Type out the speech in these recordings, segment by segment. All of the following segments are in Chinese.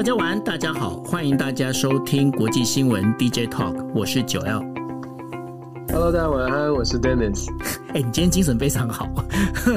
大家晚安，大家好，欢迎大家收听国际新闻 DJ Talk，我是九 L。Hello，大家晚安，我是 Dennis。哎，你今天精神非常好。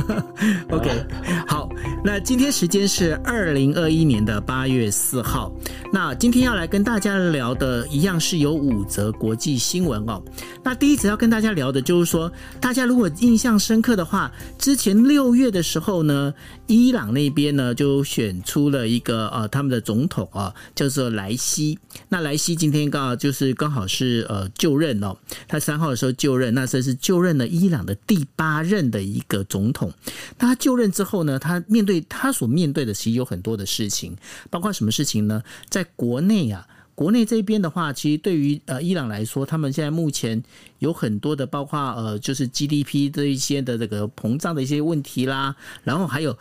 OK，好，那今天时间是二零二一年的八月四号。那今天要来跟大家聊的，一样是有五则国际新闻哦。那第一则要跟大家聊的就是说，大家如果印象深刻的话，之前六月的时候呢，伊朗那边呢就选出了一个呃他们的总统啊，叫做莱西。那莱西今天刚好就是刚好是呃就任哦，他三号的时候就任，那这是就任了伊朗的。第八任的一个总统，他就任之后呢，他面对他所面对的其实有很多的事情，包括什么事情呢？在国内啊，国内这边的话，其实对于呃伊朗来说，他们现在目前有很多的，包括呃就是 GDP 这一些的这个膨胀的一些问题啦，然后还有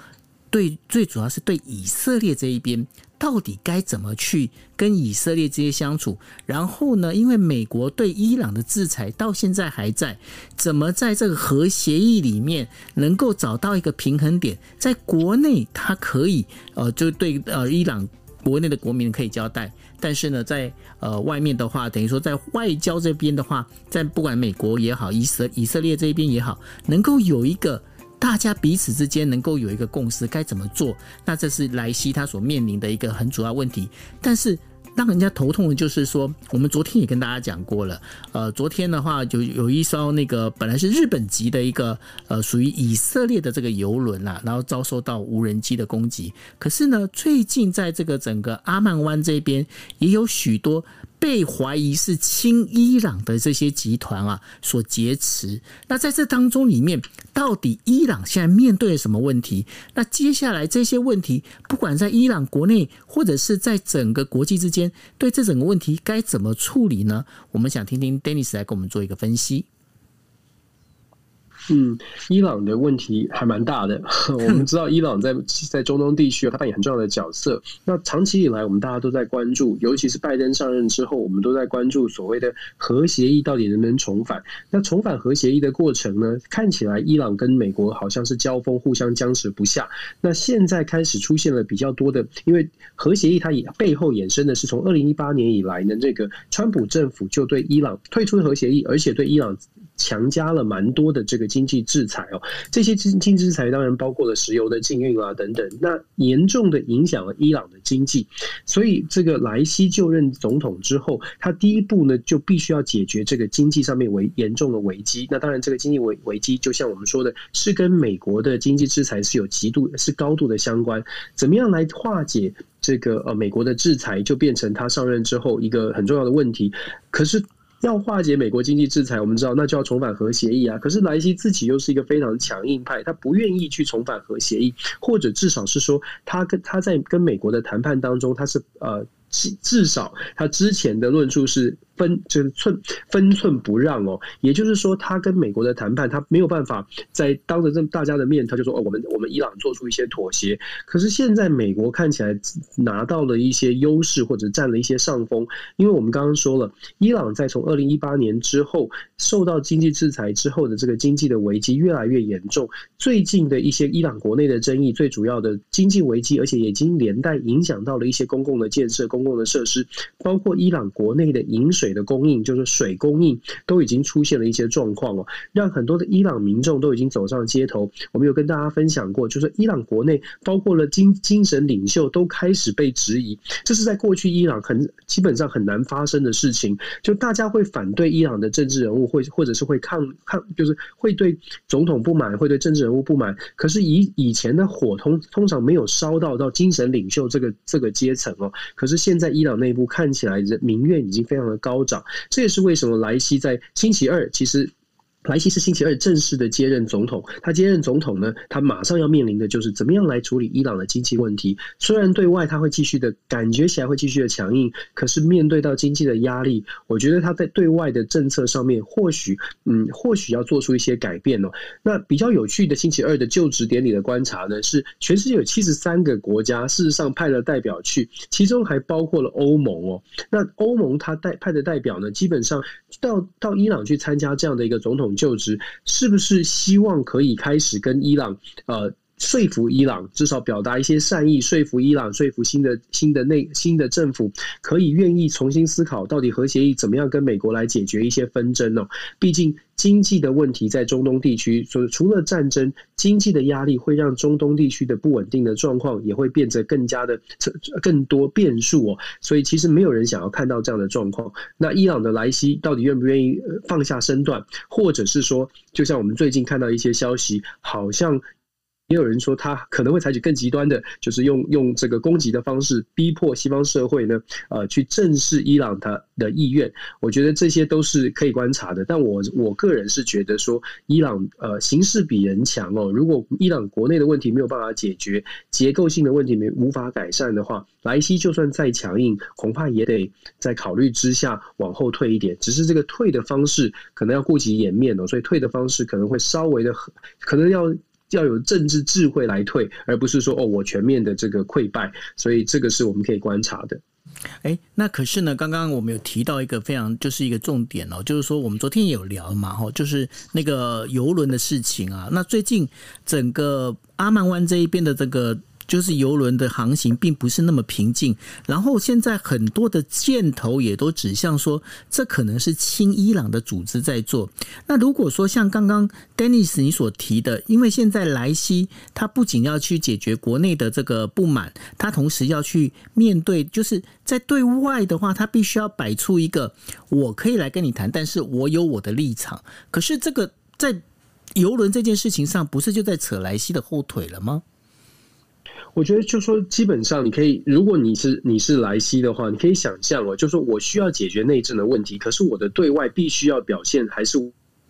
对最主要是对以色列这一边。到底该怎么去跟以色列这些相处？然后呢，因为美国对伊朗的制裁到现在还在，怎么在这个核协议里面能够找到一个平衡点？在国内，它可以呃，就对呃伊朗国内的国民可以交代，但是呢，在呃外面的话，等于说在外交这边的话，在不管美国也好，以色以色列这边也好，能够有一个。大家彼此之间能够有一个共识，该怎么做？那这是莱西他所面临的一个很主要问题。但是让人家头痛的就是说，我们昨天也跟大家讲过了，呃，昨天的话就有一艘那个本来是日本籍的一个呃属于以色列的这个游轮啊，然后遭受到无人机的攻击。可是呢，最近在这个整个阿曼湾这边也有许多。被怀疑是亲伊朗的这些集团啊所劫持，那在这当中里面，到底伊朗现在面对了什么问题？那接下来这些问题，不管在伊朗国内或者是在整个国际之间，对这整个问题该怎么处理呢？我们想听听 Dennis 来给我们做一个分析。嗯，伊朗的问题还蛮大的。我们知道，伊朗在在中东地区，它扮演很重要的角色。那长期以来，我们大家都在关注，尤其是拜登上任之后，我们都在关注所谓的核协议到底能不能重返。那重返核协议的过程呢？看起来伊朗跟美国好像是交锋，互相僵持不下。那现在开始出现了比较多的，因为核协议它也背后衍生的是从二零一八年以来呢，这个川普政府就对伊朗退出核协议，而且对伊朗。强加了蛮多的这个经济制裁哦，这些经经济制裁当然包括了石油的禁运啊等等，那严重的影响了伊朗的经济。所以这个莱西就任总统之后，他第一步呢就必须要解决这个经济上面危严重的危机。那当然，这个经济危危机就像我们说的，是跟美国的经济制裁是有极度是高度的相关。怎么样来化解这个呃美国的制裁，就变成他上任之后一个很重要的问题。可是。要化解美国经济制裁，我们知道那就要重返核协议啊。可是莱西自己又是一个非常强硬派，他不愿意去重返核协议，或者至少是说，他跟他在跟美国的谈判当中，他是呃至至少他之前的论述是。分就是寸分寸不让哦，也就是说，他跟美国的谈判，他没有办法在当着这大家的面，他就说哦，我们我们伊朗做出一些妥协。可是现在美国看起来拿到了一些优势，或者占了一些上风，因为我们刚刚说了，伊朗在从二零一八年之后受到经济制裁之后的这个经济的危机越来越严重。最近的一些伊朗国内的争议，最主要的经济危机，而且已经连带影响到了一些公共的建设、公共的设施，包括伊朗国内的饮水。水的供应就是水供应都已经出现了一些状况哦，让很多的伊朗民众都已经走上街头。我们有跟大家分享过，就是伊朗国内包括了精精神领袖都开始被质疑，这是在过去伊朗很基本上很难发生的事情。就大家会反对伊朗的政治人物，会或者是会抗抗，就是会对总统不满，会对政治人物不满。可是以以前的火通通常没有烧到到精神领袖这个这个阶层哦。可是现在伊朗内部看起来人民怨已经非常的高。高涨这也是为什么莱西在星期二其实。莱西是星期二正式的接任总统。他接任总统呢，他马上要面临的就是怎么样来处理伊朗的经济问题。虽然对外他会继续的感觉起来会继续的强硬，可是面对到经济的压力，我觉得他在对外的政策上面或许，嗯，或许要做出一些改变哦。那比较有趣的星期二的就职典礼的观察呢，是全世界有七十三个国家，事实上派了代表去，其中还包括了欧盟哦。那欧盟他代派的代表呢，基本上到到伊朗去参加这样的一个总统。就职是不是希望可以开始跟伊朗呃说服伊朗，至少表达一些善意，说服伊朗，说服新的新的内新的政府，可以愿意重新思考到底核协议怎么样跟美国来解决一些纷争呢？毕竟经济的问题在中东地区，所以除了战争，经济的压力会让中东地区的不稳定的状况也会变得更加的更多变数哦。所以其实没有人想要看到这样的状况。那伊朗的莱西到底愿不愿意放下身段，或者是说，就像我们最近看到一些消息，好像。也有人说他可能会采取更极端的，就是用用这个攻击的方式逼迫西方社会呢，呃，去正视伊朗他的意愿。我觉得这些都是可以观察的。但我我个人是觉得说，伊朗呃形势比人强哦。如果伊朗国内的问题没有办法解决，结构性的问题没无法改善的话，莱西就算再强硬，恐怕也得在考虑之下往后退一点。只是这个退的方式可能要顾及颜面哦，所以退的方式可能会稍微的可能要。要有政治智慧来退，而不是说哦，我全面的这个溃败，所以这个是我们可以观察的。哎，那可是呢，刚刚我们有提到一个非常就是一个重点哦，就是说我们昨天也有聊嘛，哈，就是那个游轮的事情啊。那最近整个阿曼湾这一边的这个。就是游轮的航行并不是那么平静，然后现在很多的箭头也都指向说，这可能是亲伊朗的组织在做。那如果说像刚刚 Dennis 你所提的，因为现在莱西他不仅要去解决国内的这个不满，他同时要去面对，就是在对外的话，他必须要摆出一个我可以来跟你谈，但是我有我的立场。可是这个在游轮这件事情上，不是就在扯莱西的后腿了吗？我觉得，就说基本上，你可以，如果你是你是莱西的话，你可以想象哦，就说我需要解决内政的问题，可是我的对外必须要表现还是。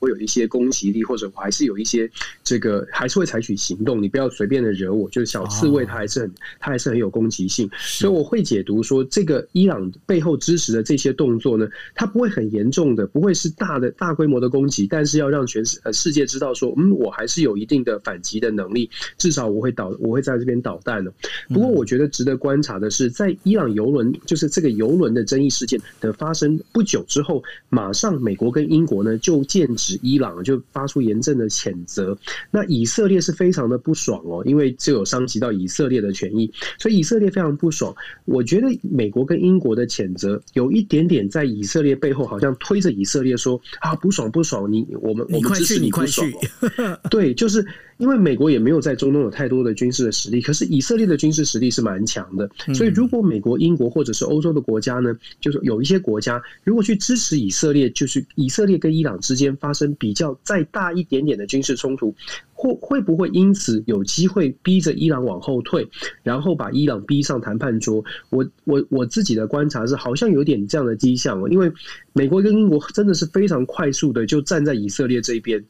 会有一些攻击力，或者我还是有一些这个，还是会采取行动。你不要随便的惹我，就是小刺猬，它还是很，它还是很有攻击性。所以我会解读说，这个伊朗背后支持的这些动作呢，它不会很严重的，不会是大的大规模的攻击，但是要让全世呃世界知道说，嗯，我还是有一定的反击的能力，至少我会导，我会在这边导弹的。不过我觉得值得观察的是，在伊朗游轮就是这个游轮的争议事件的发生不久之后，马上美国跟英国呢就剑指。伊朗就发出严正的谴责，那以色列是非常的不爽哦，因为这有伤及到以色列的权益，所以以色列非常不爽。我觉得美国跟英国的谴责有一点点在以色列背后，好像推着以色列说啊，不爽不爽，你我们我们支持你快去，对，就是。因为美国也没有在中东有太多的军事的实力，可是以色列的军事实力是蛮强的，所以如果美国、英国或者是欧洲的国家呢，就是有一些国家如果去支持以色列，就是以色列跟伊朗之间发生比较再大一点点的军事冲突，会会不会因此有机会逼着伊朗往后退，然后把伊朗逼上谈判桌？我我我自己的观察是，好像有点这样的迹象哦，因为美国跟英国真的是非常快速的就站在以色列这一边。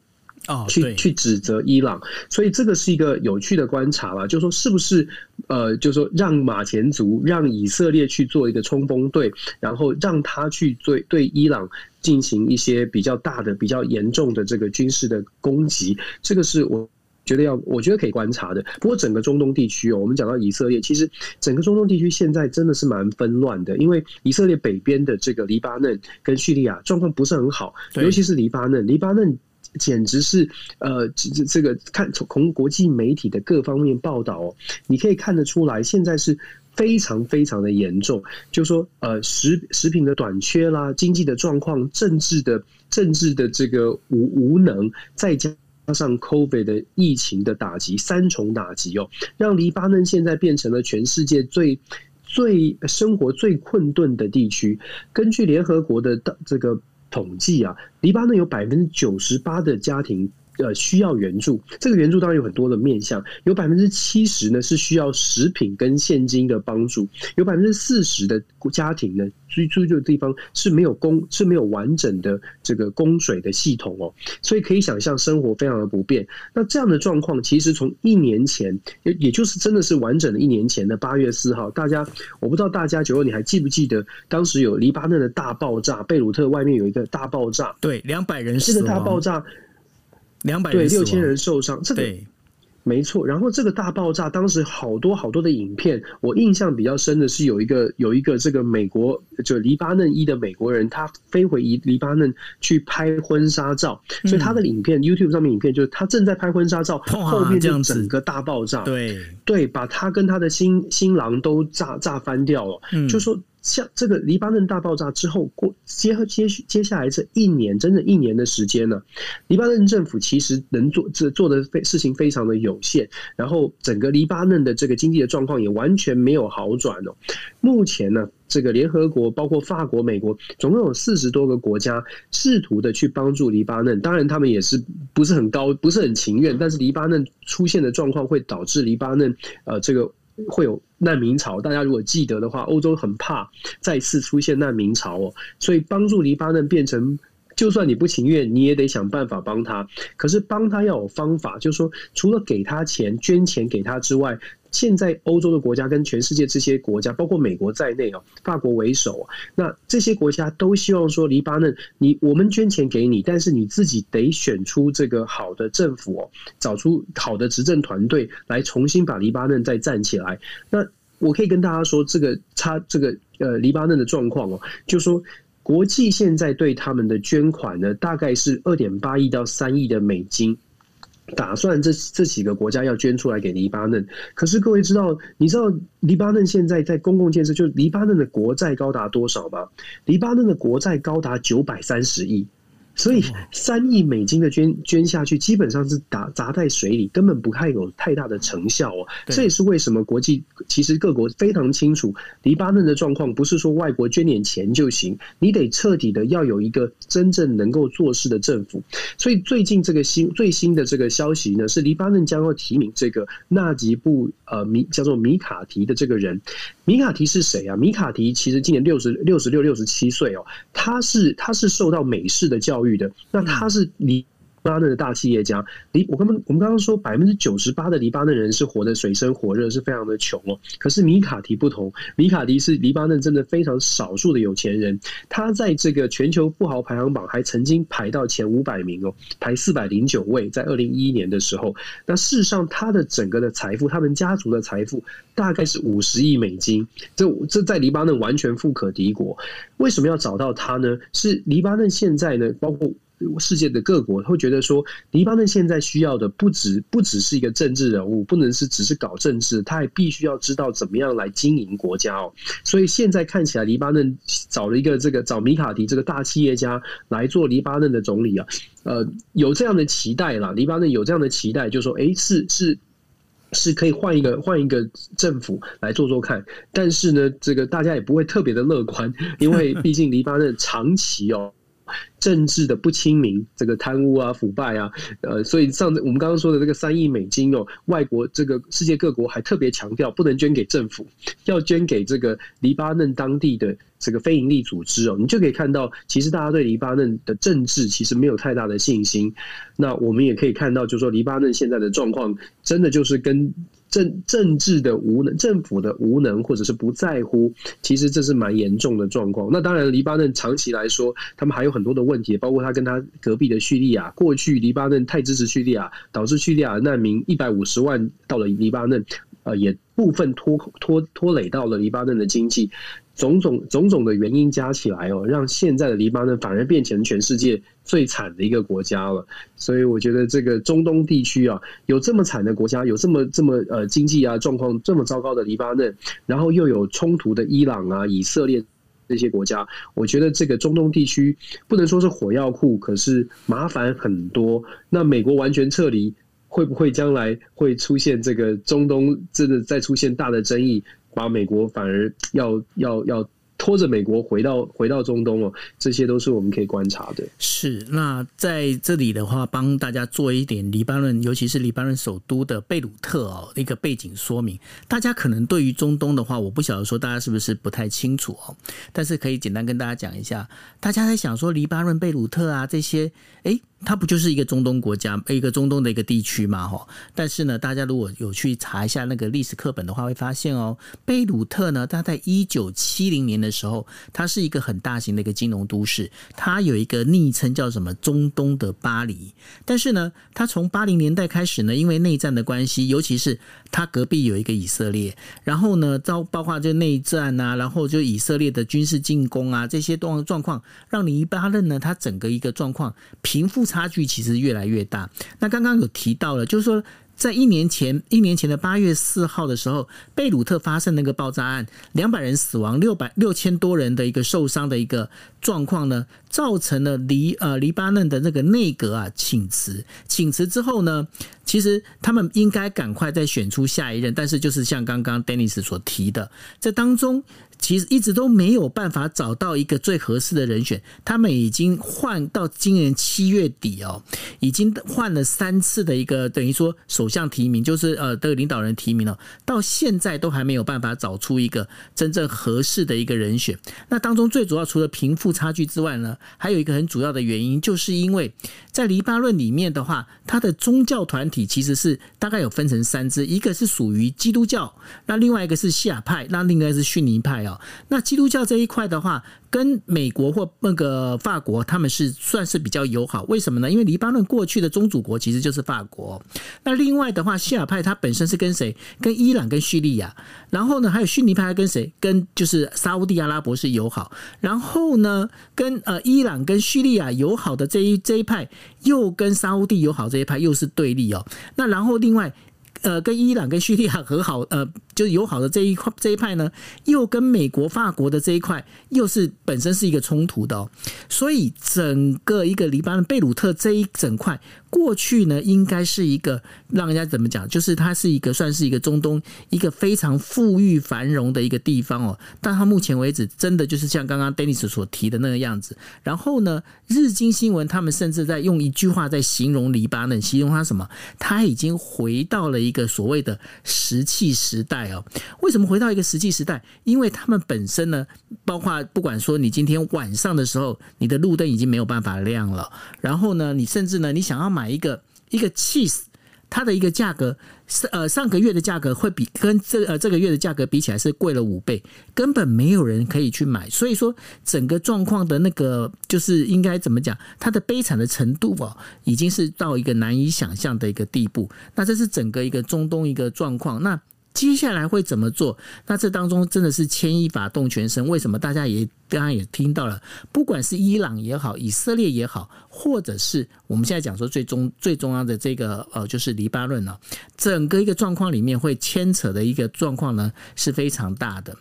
哦，去去指责伊朗，所以这个是一个有趣的观察了，就是说是不是呃，就是说让马前卒，让以色列去做一个冲锋队，然后让他去对对伊朗进行一些比较大的、比较严重的这个军事的攻击，这个是我觉得要，我觉得可以观察的。不过整个中东地区哦，我们讲到以色列，其实整个中东地区现在真的是蛮纷乱的，因为以色列北边的这个黎巴嫩跟叙利亚状况不是很好，尤其是黎巴嫩，黎巴嫩。简直是，呃，这这这个看从国际媒体的各方面报道哦，你可以看得出来，现在是非常非常的严重。就说，呃，食食品的短缺啦，经济的状况，政治的政治的这个无无能，再加上 COVID 的疫情的打击，三重打击哦，让黎巴嫩现在变成了全世界最最生活最困顿的地区。根据联合国的这个。统计啊，黎巴嫩有百分之九十八的家庭。呃，需要援助，这个援助当然有很多的面向，有百分之七十呢是需要食品跟现金的帮助，有百分之四十的家庭呢居住的地方是没有供是没有完整的这个供水的系统哦，所以可以想象生活非常的不便。那这样的状况，其实从一年前，也也就是真的是完整的一年前的八月四号，大家我不知道大家九二你还记不记得，当时有黎巴嫩的大爆炸，贝鲁特外面有一个大爆炸，对，两百人死，这个大爆炸。两百对六千人受伤，这个没错，然后这个大爆炸当时好多好多的影片，我印象比较深的是有一个有一个这个美国就黎巴嫩裔的美国人，他飞回黎黎巴嫩去拍婚纱照，所以他的影片、嗯、YouTube 上面影片就是他正在拍婚纱照，后面就整个大爆炸，对。对，把他跟他的新新郎都炸炸翻掉了，嗯、就说。像这个黎巴嫩大爆炸之后过接接接下来这一年，整整一年的时间呢，黎巴嫩政府其实能做这做的非事情非常的有限，然后整个黎巴嫩的这个经济的状况也完全没有好转哦。目前呢，这个联合国包括法国、美国，总共有四十多个国家试图的去帮助黎巴嫩，当然他们也是不是很高，不是很情愿，但是黎巴嫩出现的状况会导致黎巴嫩呃这个。会有难民潮，大家如果记得的话，欧洲很怕再次出现难民潮哦，所以帮助黎巴嫩变成，就算你不情愿，你也得想办法帮他。可是帮他要有方法，就是说，除了给他钱、捐钱给他之外。现在欧洲的国家跟全世界这些国家，包括美国在内哦，法国为首，那这些国家都希望说，黎巴嫩，你我们捐钱给你，但是你自己得选出这个好的政府哦，找出好的执政团队来重新把黎巴嫩再站起来。那我可以跟大家说，这个差这个呃，黎巴嫩的状况哦，就说国际现在对他们的捐款呢，大概是二点八亿到三亿的美金。打算这这几个国家要捐出来给黎巴嫩，可是各位知道，你知道黎巴嫩现在在公共建设，就黎巴嫩的国债高达多少吗？黎巴嫩的国债高达九百三十亿。所以三亿美金的捐捐下去，基本上是打砸在水里，根本不太有太大的成效哦。这也是为什么国际其实各国非常清楚，黎巴嫩的状况不是说外国捐点钱就行，你得彻底的要有一个真正能够做事的政府。所以最近这个新最新的这个消息呢，是黎巴嫩将要提名这个纳吉布呃米叫做米卡提的这个人。米卡提是谁啊？米卡提其实今年六十六十六六十七岁哦，他是他是受到美式的教育的，那他是你。黎巴嫩的大企业家，黎我刚刚我们刚刚说百分之九十八的黎巴嫩人是活得水深火热，是非常的穷哦。可是米卡提不同，米卡提是黎巴嫩真的非常少数的有钱人，他在这个全球富豪排行榜还曾经排到前五百名哦，排四百零九位，在二零一一年的时候。那事实上，他的整个的财富，他们家族的财富大概是五十亿美金，这这在黎巴嫩完全富可敌国。为什么要找到他呢？是黎巴嫩现在呢，包括。世界的各国会觉得说，黎巴嫩现在需要的不只不只是一个政治人物，不能是只是搞政治，他还必须要知道怎么样来经营国家哦。所以现在看起来，黎巴嫩找了一个这个找米卡迪这个大企业家来做黎巴嫩的总理啊，呃，有这样的期待啦。黎巴嫩有这样的期待，就是说，哎，是是是可以换一个换一个政府来做做看。但是呢，这个大家也不会特别的乐观，因为毕竟黎巴嫩长期哦。政治的不亲民，这个贪污啊、腐败啊，呃，所以上次我们刚刚说的这个三亿美金哦，外国这个世界各国还特别强调，不能捐给政府，要捐给这个黎巴嫩当地的这个非营利组织哦。你就可以看到，其实大家对黎巴嫩的政治其实没有太大的信心。那我们也可以看到，就是说黎巴嫩现在的状况，真的就是跟。政政治的无能，政府的无能，或者是不在乎，其实这是蛮严重的状况。那当然，黎巴嫩长期来说，他们还有很多的问题，包括他跟他隔壁的叙利亚，过去黎巴嫩太支持叙利亚，导致叙利亚难民一百五十万到了黎巴嫩，呃，也部分拖拖拖累到了黎巴嫩的经济。种种种种的原因加起来哦，让现在的黎巴嫩反而变成全世界最惨的一个国家了。所以我觉得这个中东地区啊，有这么惨的国家，有这么这么呃经济啊状况这么糟糕的黎巴嫩，然后又有冲突的伊朗啊、以色列这些国家，我觉得这个中东地区不能说是火药库，可是麻烦很多。那美国完全撤离，会不会将来会出现这个中东真的再出现大的争议？把美国反而要要要拖着美国回到回到中东哦，这些都是我们可以观察的。是，那在这里的话，帮大家做一点黎巴嫩，尤其是黎巴嫩首都的贝鲁特哦，一个背景说明。大家可能对于中东的话，我不晓得说大家是不是不太清楚哦，但是可以简单跟大家讲一下。大家在想说黎巴嫩贝鲁特啊这些，诶它不就是一个中东国家，一个中东的一个地区嘛，哈。但是呢，大家如果有去查一下那个历史课本的话，会发现哦，贝鲁特呢，它在一九七零年的时候，它是一个很大型的一个金融都市，它有一个昵称叫什么“中东的巴黎”。但是呢，它从八零年代开始呢，因为内战的关系，尤其是它隔壁有一个以色列，然后呢，遭包括就内战啊，然后就以色列的军事进攻啊，这些状状况，让黎巴嫩呢，它整个一个状况贫富差距其实越来越大。那刚刚有提到了，就是说。在一年前，一年前的八月四号的时候，贝鲁特发生那个爆炸案，两百人死亡，六百六千多人的一个受伤的一个状况呢，造成了黎呃黎巴嫩的那个内阁啊请辞，请辞之后呢，其实他们应该赶快再选出下一任，但是就是像刚刚 Dennis 所提的，这当中。其实一直都没有办法找到一个最合适的人选，他们已经换到今年七月底哦，已经换了三次的一个等于说首相提名，就是呃这个领导人提名了，到现在都还没有办法找出一个真正合适的一个人选。那当中最主要除了贫富差距之外呢，还有一个很主要的原因，就是因为在黎巴嫩里面的话，它的宗教团体其实是大概有分成三支，一个是属于基督教，那另外一个是西亚派，那另外一个是逊尼派哦。那基督教这一块的话，跟美国或那个法国，他们是算是比较友好。为什么呢？因为黎巴嫩过去的宗主国其实就是法国。那另外的话，西尔派它本身是跟谁？跟伊朗、跟叙利亚。然后呢，还有逊尼派跟谁？跟就是沙乌地阿拉伯是友好。然后呢，跟呃伊朗跟叙利亚友好的这一这一派，又跟沙乌地友好这一派又是对立哦。那然后另外。呃，跟伊朗跟叙利亚和好，呃，就友好的这一块这一派呢，又跟美国、法国的这一块，又是本身是一个冲突的哦。所以整个一个黎巴嫩贝鲁特这一整块，过去呢，应该是一个让人家怎么讲，就是它是一个算是一个中东一个非常富裕繁荣的一个地方哦。但它目前为止，真的就是像刚刚 Dennis 所提的那个样子。然后呢，日经新闻他们甚至在用一句话在形容黎巴嫩，形容它什么？它已经回到了。一个所谓的石器时代为什么回到一个实际时代？因为他们本身呢，包括不管说你今天晚上的时候，你的路灯已经没有办法亮了，然后呢，你甚至呢，你想要买一个一个 cheese，它的一个价格。呃，上个月的价格会比跟这呃这个月的价格比起来是贵了五倍，根本没有人可以去买。所以说，整个状况的那个就是应该怎么讲，它的悲惨的程度哦，已经是到一个难以想象的一个地步。那这是整个一个中东一个状况。那接下来会怎么做？那这当中真的是牵一发动全身。为什么？大家也刚刚也听到了，不管是伊朗也好，以色列也好，或者是我们现在讲说最终最重要的这个呃，就是黎巴嫩呢，整个一个状况里面会牵扯的一个状况呢是非常大的。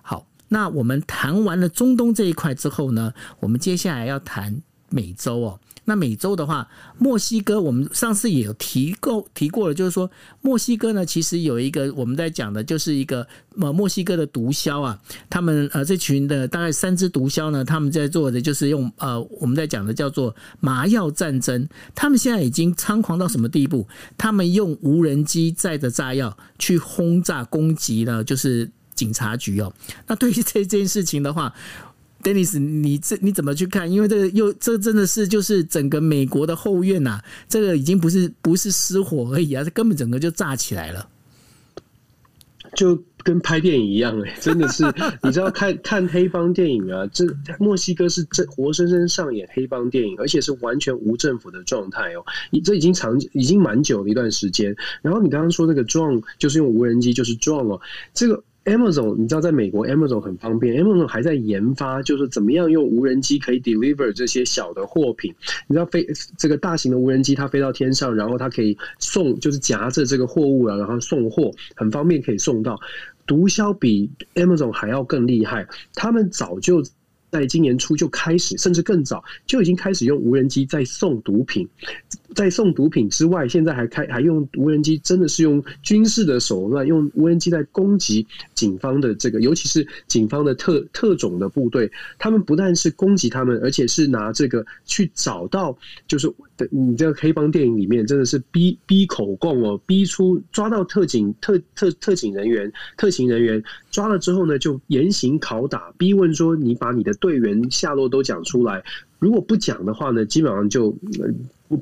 好，那我们谈完了中东这一块之后呢，我们接下来要谈美洲哦。那美洲的话，墨西哥我们上次也有提过提过了，就是说墨西哥呢，其实有一个我们在讲的，就是一个呃墨西哥的毒枭啊，他们呃这群的大概三只毒枭呢，他们在做的就是用呃我们在讲的叫做麻药战争，他们现在已经猖狂到什么地步？他们用无人机载着炸药去轰炸攻击了，就是警察局哦。那对于这件事情的话，Dennis，你这你怎么去看？因为这个又这真的是就是整个美国的后院呐、这个已经不是不是失火而已啊，这根本整个就炸起来了，就跟拍电影一样哎、真的是你知道看看黑帮电影啊，这墨西哥是这活生生上演黑帮电影，而且是完全无政府的状态哦，这已经长已经蛮久的一段时间。然后你刚刚说那个 drone 就是用无人机，就是 drone 哦，这个。Amazon，你知道，在美国，Amazon 很方便。Amazon 还在研发，就是怎么样用无人机可以 deliver 这些小的货品。你知道，飞这个大型的无人机，它飞到天上，然后它可以送，就是夹着这个货物啊，然后送货，很方便，可以送到。毒枭比 Amazon 还要更厉害，他们早就。在今年初就开始，甚至更早就已经开始用无人机在送毒品，在送毒品之外，现在还开还用无人机，真的是用军事的手段，用无人机在攻击警方的这个，尤其是警方的特特种的部队。他们不但是攻击他们，而且是拿这个去找到，就是你这个黑帮电影里面真的是逼逼口供哦，逼出抓到特警特特特警人员、特勤人员抓了之后呢，就严刑拷打，逼问说你把你的。队员下落都讲出来，如果不讲的话呢，基本上就。呃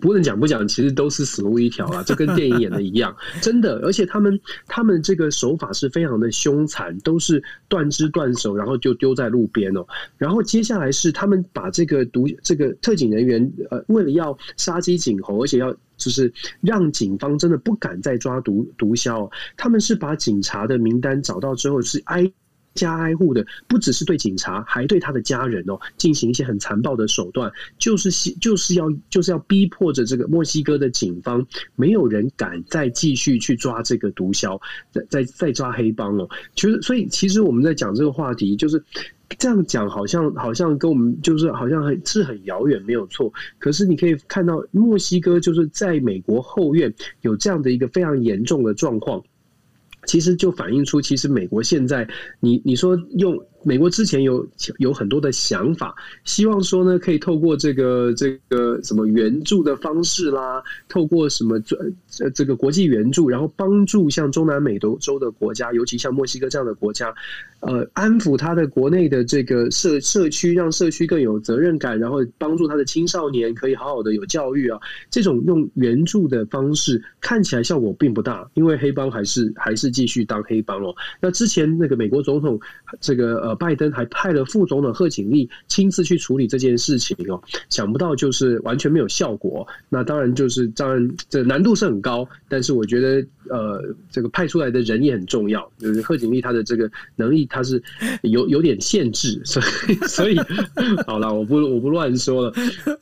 不能讲不讲，其实都是死路一条啊！就跟电影演的一样，真的。而且他们他们这个手法是非常的凶残，都是断肢断手，然后就丢在路边哦。然后接下来是他们把这个毒这个特警人员呃，为了要杀鸡儆猴，而且要就是让警方真的不敢再抓毒毒枭，他们是把警察的名单找到之后是挨。家挨户的，不只是对警察，还对他的家人哦，进行一些很残暴的手段，就是就是要就是要逼迫着这个墨西哥的警方，没有人敢再继续去抓这个毒枭，再再再抓黑帮哦。其实，所以其实我们在讲这个话题，就是这样讲，好像好像跟我们就是好像很是很遥远，没有错。可是你可以看到，墨西哥就是在美国后院有这样的一个非常严重的状况。其实就反映出，其实美国现在，你你说用。美国之前有有很多的想法，希望说呢，可以透过这个这个什么援助的方式啦，透过什么这这个国际援助，然后帮助像中南美洲的国家，尤其像墨西哥这样的国家，呃，安抚他的国内的这个社社区，让社区更有责任感，然后帮助他的青少年可以好好的有教育啊。这种用援助的方式看起来效果并不大，因为黑帮还是还是继续当黑帮哦。那之前那个美国总统这个。拜登还派了副总统贺锦丽亲自去处理这件事情哦，想不到就是完全没有效果。那当然就是当然这难度是很高，但是我觉得呃，这个派出来的人也很重要。就是贺锦丽他的这个能力他是有有点限制，所以所以好了，我不我不乱说了。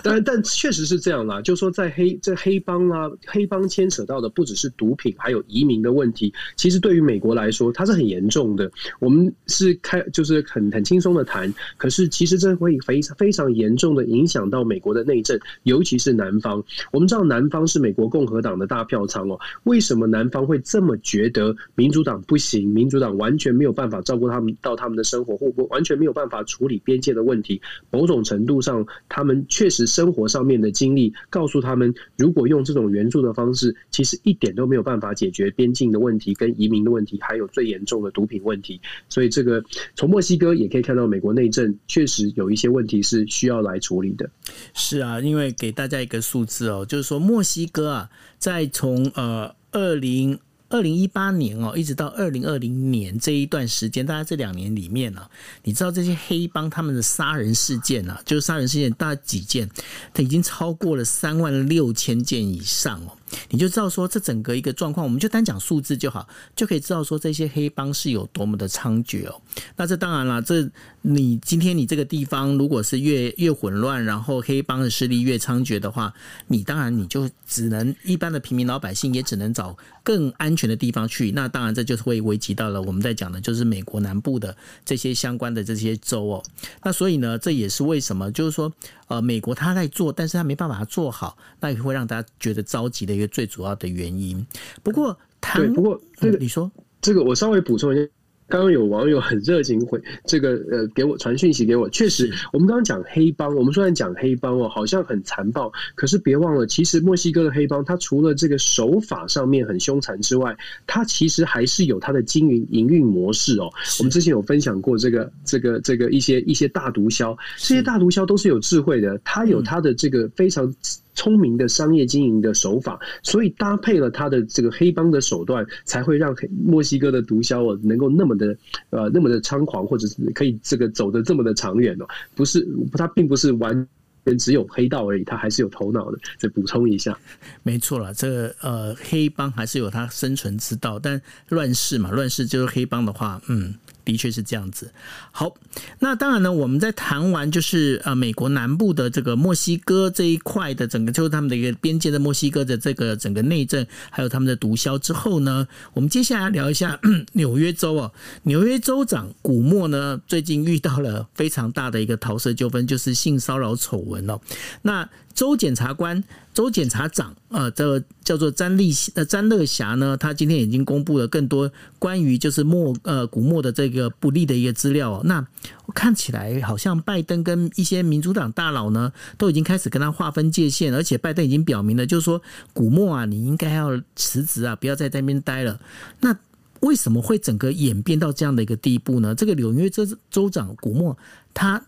但但确实是这样啦，就说在黑这黑帮啊，黑帮牵扯到的不只是毒品，还有移民的问题。其实对于美国来说，它是很严重的。我们是开就是。很很轻松的谈，可是其实这会非非常严重的影响到美国的内政，尤其是南方。我们知道南方是美国共和党的大票仓哦，为什么南方会这么觉得民主党不行？民主党完全没有办法照顾他们到他们的生活，或不完全没有办法处理边界的问题。某种程度上，他们确实生活上面的经历告诉他们，如果用这种援助的方式，其实一点都没有办法解决边境的问题、跟移民的问题，还有最严重的毒品问题。所以这个从墨西西哥也可以看到，美国内政确实有一些问题是需要来处理的。是啊，因为给大家一个数字哦，就是说墨西哥啊，在从呃二零二零一八年哦，一直到二零二零年这一段时间，大概这两年里面呢，你知道这些黑帮他们的杀人事件啊，就是杀人事件大概几件，它已经超过了三万六千件以上哦。你就知道说，这整个一个状况，我们就单讲数字就好，就可以知道说这些黑帮是有多么的猖獗哦。那这当然了，这你今天你这个地方如果是越越混乱，然后黑帮的势力越猖獗的话，你当然你就只能一般的平民老百姓也只能找更安全的地方去。那当然这就是会危及到了我们在讲的就是美国南部的这些相关的这些州哦。那所以呢，这也是为什么就是说，呃，美国他在做，但是他没办法做好，那也会让大家觉得着急的。一个最主要的原因。不过，对，不过这个、嗯、你说这个，我稍微补充一下。刚刚有网友很热情回这个呃给我传讯息给我，确实我们刚刚讲黑帮，我们虽然讲黑帮哦，好像很残暴，可是别忘了，其实墨西哥的黑帮，它除了这个手法上面很凶残之外，它其实还是有它的经营营运模式哦。我们之前有分享过这个这个这个一些一些大毒枭，这些大毒枭都是有智慧的，它有它的这个非常。聪明的商业经营的手法，所以搭配了他的这个黑帮的手段，才会让墨西哥的毒枭哦能够那么的呃那么的猖狂，或者是可以这个走得这么的长远哦。不是，他并不是完全只有黑道而已，他还是有头脑的。再补充一下，没错了，这个呃黑帮还是有他生存之道，但乱世嘛，乱世就是黑帮的话，嗯。的确是这样子。好，那当然呢，我们在谈完就是呃美国南部的这个墨西哥这一块的整个，就是他们的一个边界的墨西哥的这个整个内政，还有他们的毒枭之后呢，我们接下来聊一下 纽约州哦。纽约州长古莫呢，最近遇到了非常大的一个桃色纠纷，就是性骚扰丑闻哦。那州检察官、州检察长，呃，这叫做詹立呃詹乐霞呢，他今天已经公布了更多关于就是莫呃古莫的这个不利的一个资料。哦那看起来好像拜登跟一些民主党大佬呢，都已经开始跟他划分界限，而且拜登已经表明了，就是说古莫啊，你应该要辞职啊，不要在那边待了。那为什么会整个演变到这样的一个地步呢？这个纽约州州长古莫他。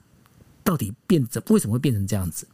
到底变怎为什么会变成这样子？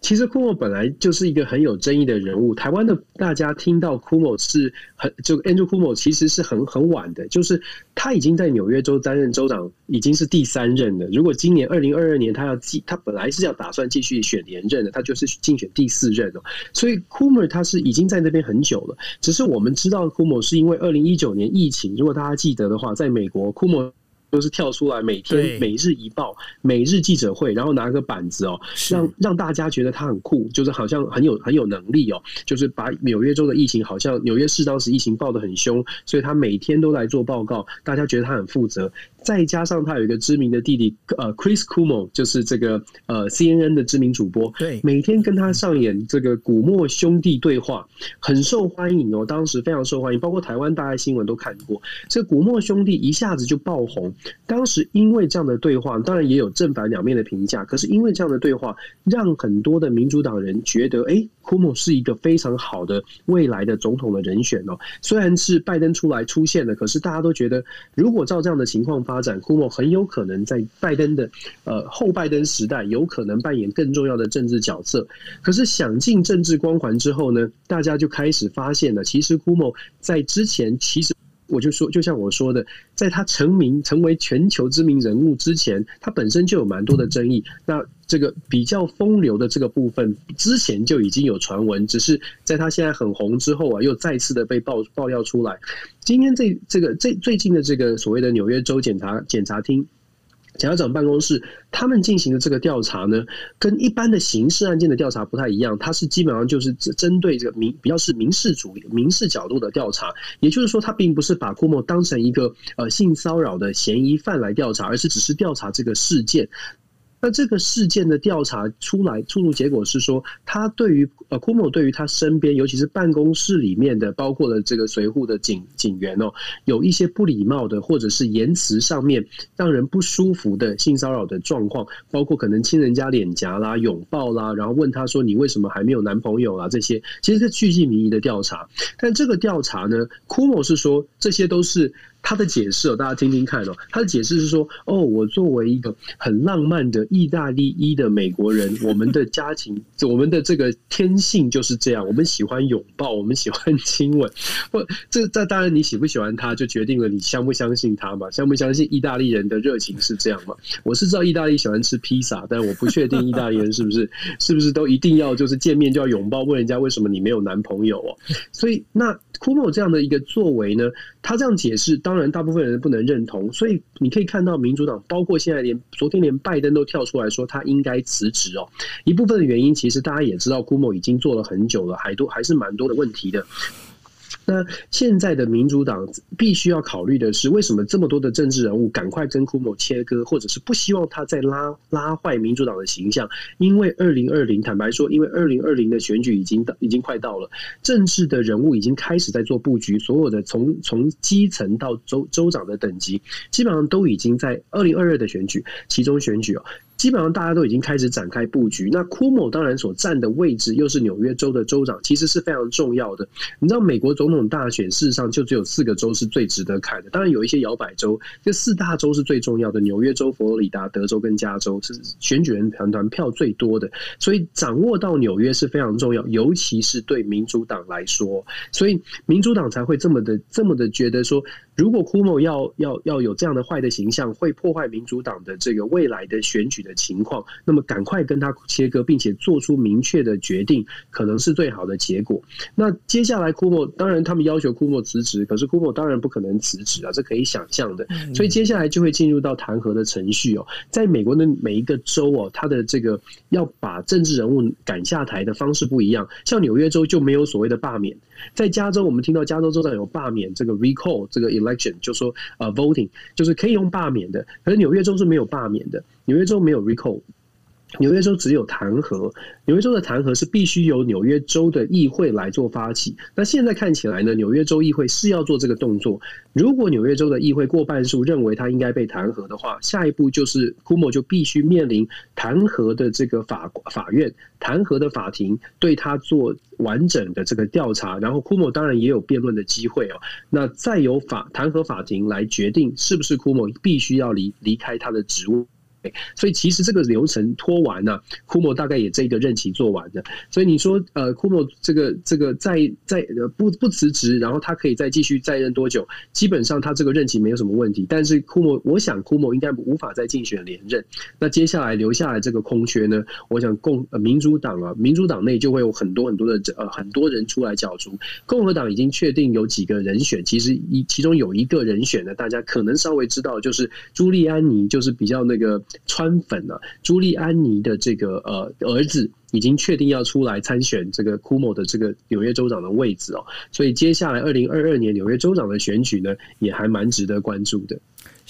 其实库莫本来就是一个很有争议的人物。台湾的大家听到库莫是很就 Andrew Cuomo 其实是很很晚的，就是他已经在纽约州担任州长，已经是第三任了。如果今年二零二二年他要继，他本来是要打算继续选连任的，他就是竞选第四任了。所以库莫他是已经在那边很久了。只是我们知道库莫是因为二零一九年疫情，如果大家记得的话，在美国库莫都是跳出来，每天每日一报、每日记者会，然后拿个板子哦，让让大家觉得他很酷，就是好像很有很有能力哦，就是把纽约州的疫情，好像纽约市当时疫情报得很凶，所以他每天都来做报告，大家觉得他很负责。再加上他有一个知名的弟弟，呃，Chris Cuomo，就是这个呃 CNN 的知名主播，对，每天跟他上演这个古默兄弟对话，很受欢迎哦，当时非常受欢迎，包括台湾大概新闻都看过。这古默兄弟一下子就爆红，当时因为这样的对话，当然也有正反两面的评价，可是因为这样的对话，让很多的民主党人觉得，哎库莫是一个非常好的未来的总统的人选哦。虽然是拜登出来出现了，可是大家都觉得，如果照这样的情况发展库莫很有可能在拜登的呃后拜登时代有可能扮演更重要的政治角色。可是想尽政治光环之后呢，大家就开始发现了，其实库莫在之前，其实我就说，就像我说的，在他成名成为全球知名人物之前，他本身就有蛮多的争议。那这个比较风流的这个部分，之前就已经有传闻，只是在他现在很红之后啊，又再次的被爆爆料出来。今天这这个这最近的这个所谓的纽约州检察检察厅检察长办公室，他们进行的这个调查呢，跟一般的刑事案件的调查不太一样，它是基本上就是针对这个民比较是民事主义民事角度的调查，也就是说，他并不是把郭某当成一个呃性骚扰的嫌疑犯来调查，而是只是调查这个事件。那这个事件的调查出来，出炉结果是说，他对于呃，Cuomo 对于他身边，尤其是办公室里面的，包括了这个随扈的警警员哦，有一些不礼貌的，或者是言辞上面让人不舒服的性骚扰的状况，包括可能亲人家脸颊啦、拥抱啦，然后问他说：“你为什么还没有男朋友啊？”这些其实是巨细民意的调查。但这个调查呢，Cumo 是说这些都是。他的解释哦，大家听听看哦。他的解释是说：“哦，我作为一个很浪漫的意大利裔的美国人，我们的家庭，我们的这个天性就是这样，我们喜欢拥抱，我们喜欢亲吻。不，这这当然你喜不喜欢他，就决定了你相不相信他嘛？相不相信意大利人的热情是这样嘛？我是知道意大利喜欢吃披萨，但我不确定意大利人是不是 是不是都一定要就是见面就要拥抱，问人家为什么你没有男朋友哦？所以那。” Cuomo 这样的一个作为呢，他这样解释，当然大部分人不能认同。所以你可以看到，民主党包括现在连昨天连拜登都跳出来说他应该辞职哦。一部分的原因，其实大家也知道，Cuomo 已经做了很久了，还多还是蛮多的问题的。那现在的民主党必须要考虑的是，为什么这么多的政治人物赶快跟 Cuomo 切割，或者是不希望他再拉拉坏民主党的形象？因为二零二零，坦白说，因为二零二零的选举已经到，已经快到了，政治的人物已经开始在做布局，所有的从从基层到州州长的等级，基本上都已经在二零二二的选举，其中选举哦。基本上大家都已经开始展开布局。那 Cuomo 当然所占的位置又是纽约州的州长，其实是非常重要的。你知道美国总统大选事实上就只有四个州是最值得看的，当然有一些摇摆州，这四大州是最重要的：纽约州、佛罗里达、德州跟加州是选举人团团票最多的。所以掌握到纽约是非常重要，尤其是对民主党来说，所以民主党才会这么的这么的觉得说。如果 Cuomo 要要要有这样的坏的形象，会破坏民主党的这个未来的选举的情况，那么赶快跟他切割，并且做出明确的决定，可能是最好的结果。那接下来 Cuomo 当然他们要求 Cuomo 辞职，可是 Cuomo 当然不可能辞职啊，这可以想象的。所以接下来就会进入到弹劾的程序哦。在美国的每一个州哦，他的这个要把政治人物赶下台的方式不一样。像纽约州就没有所谓的罢免，在加州我们听到加州州长有罢免这个 recall 这个 election 就说呃 voting 就是可以用罢免的，可是纽约州是没有罢免的，纽约州没有 recall。纽约州只有弹劾，纽约州的弹劾是必须由纽约州的议会来做发起。那现在看起来呢，纽约州议会是要做这个动作。如果纽约州的议会过半数认为他应该被弹劾的话，下一步就是 Cuomo 就必须面临弹劾的这个法法院，弹劾的法庭对他做完整的这个调查。然后 Cuomo 当然也有辩论的机会哦。那再由法弹劾法庭来决定是不是 Cuomo 必须要离离开他的职务。所以其实这个流程拖完了，库莫大概也这个任期做完的。所以你说呃，库莫这个这个在在不不辞职，然后他可以再继续在任多久？基本上他这个任期没有什么问题。但是库莫，我想库莫应该无法再竞选连任。那接下来留下来这个空缺呢？我想共呃民主党啊，民主党内就会有很多很多的呃很多人出来角逐。共和党已经确定有几个人选，其实一其中有一个人选呢，大家可能稍微知道，就是朱利安尼，就是比较那个川粉啊，朱利安尼的这个呃儿子已经确定要出来参选这个库莫的这个纽约州长的位置哦，所以接下来二零二二年纽约州长的选举呢，也还蛮值得关注的。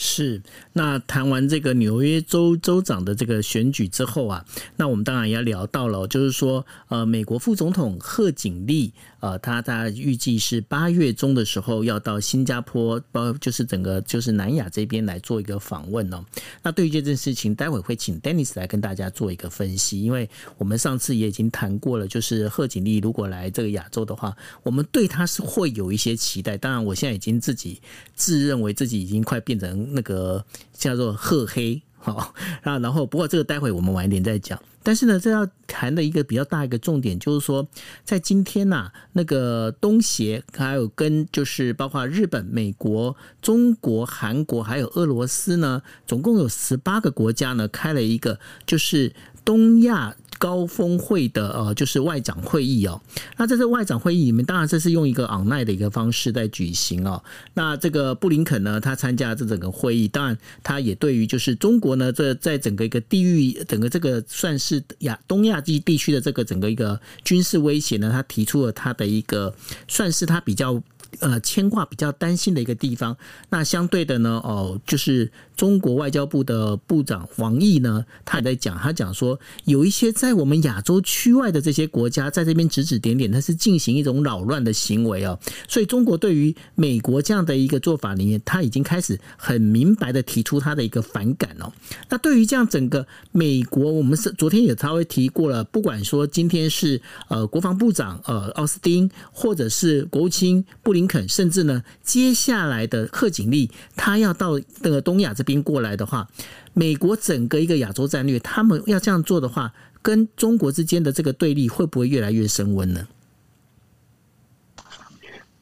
是，那谈完这个纽约州州长的这个选举之后啊，那我们当然也要聊到了，就是说，呃，美国副总统贺锦丽，呃，他他预计是八月中的时候要到新加坡，包就是整个就是南亚这边来做一个访问哦。那对于这件事情，待会会请 Dennis 来跟大家做一个分析，因为我们上次也已经谈过了，就是贺锦丽如果来这个亚洲的话，我们对他是会有一些期待。当然，我现在已经自己自认为自己已经快变成。那个叫做褐黑，好啊，然后不过这个待会我们晚一点再讲。但是呢，这要谈的一个比较大一个重点就是说，在今天呐，那个东协还有跟就是包括日本、美国、中国、韩国还有俄罗斯呢，总共有十八个国家呢开了一个就是东亚。高峰会的呃，就是外长会议哦。那在这外长会议里面，当然这是用一个 online 的一个方式在举行哦。那这个布林肯呢，他参加这整个会议，当然他也对于就是中国呢，这在整个一个地域，整个这个算是亚东亚地地区的这个整个一个军事威胁呢，他提出了他的一个算是他比较。呃，牵挂比较担心的一个地方，那相对的呢，哦，就是中国外交部的部长王毅呢，他也在讲，他讲说，有一些在我们亚洲区外的这些国家，在这边指指点点，他是进行一种扰乱的行为哦。所以，中国对于美国这样的一个做法里面，他已经开始很明白的提出他的一个反感哦。那对于这样整个美国，我们是昨天也稍微提过了，不管说今天是呃国防部长呃奥斯汀，或者是国务卿布林林肯，甚至呢，接下来的贺锦丽，他要到那个东亚这边过来的话，美国整个一个亚洲战略，他们要这样做的话，跟中国之间的这个对立会不会越来越升温呢？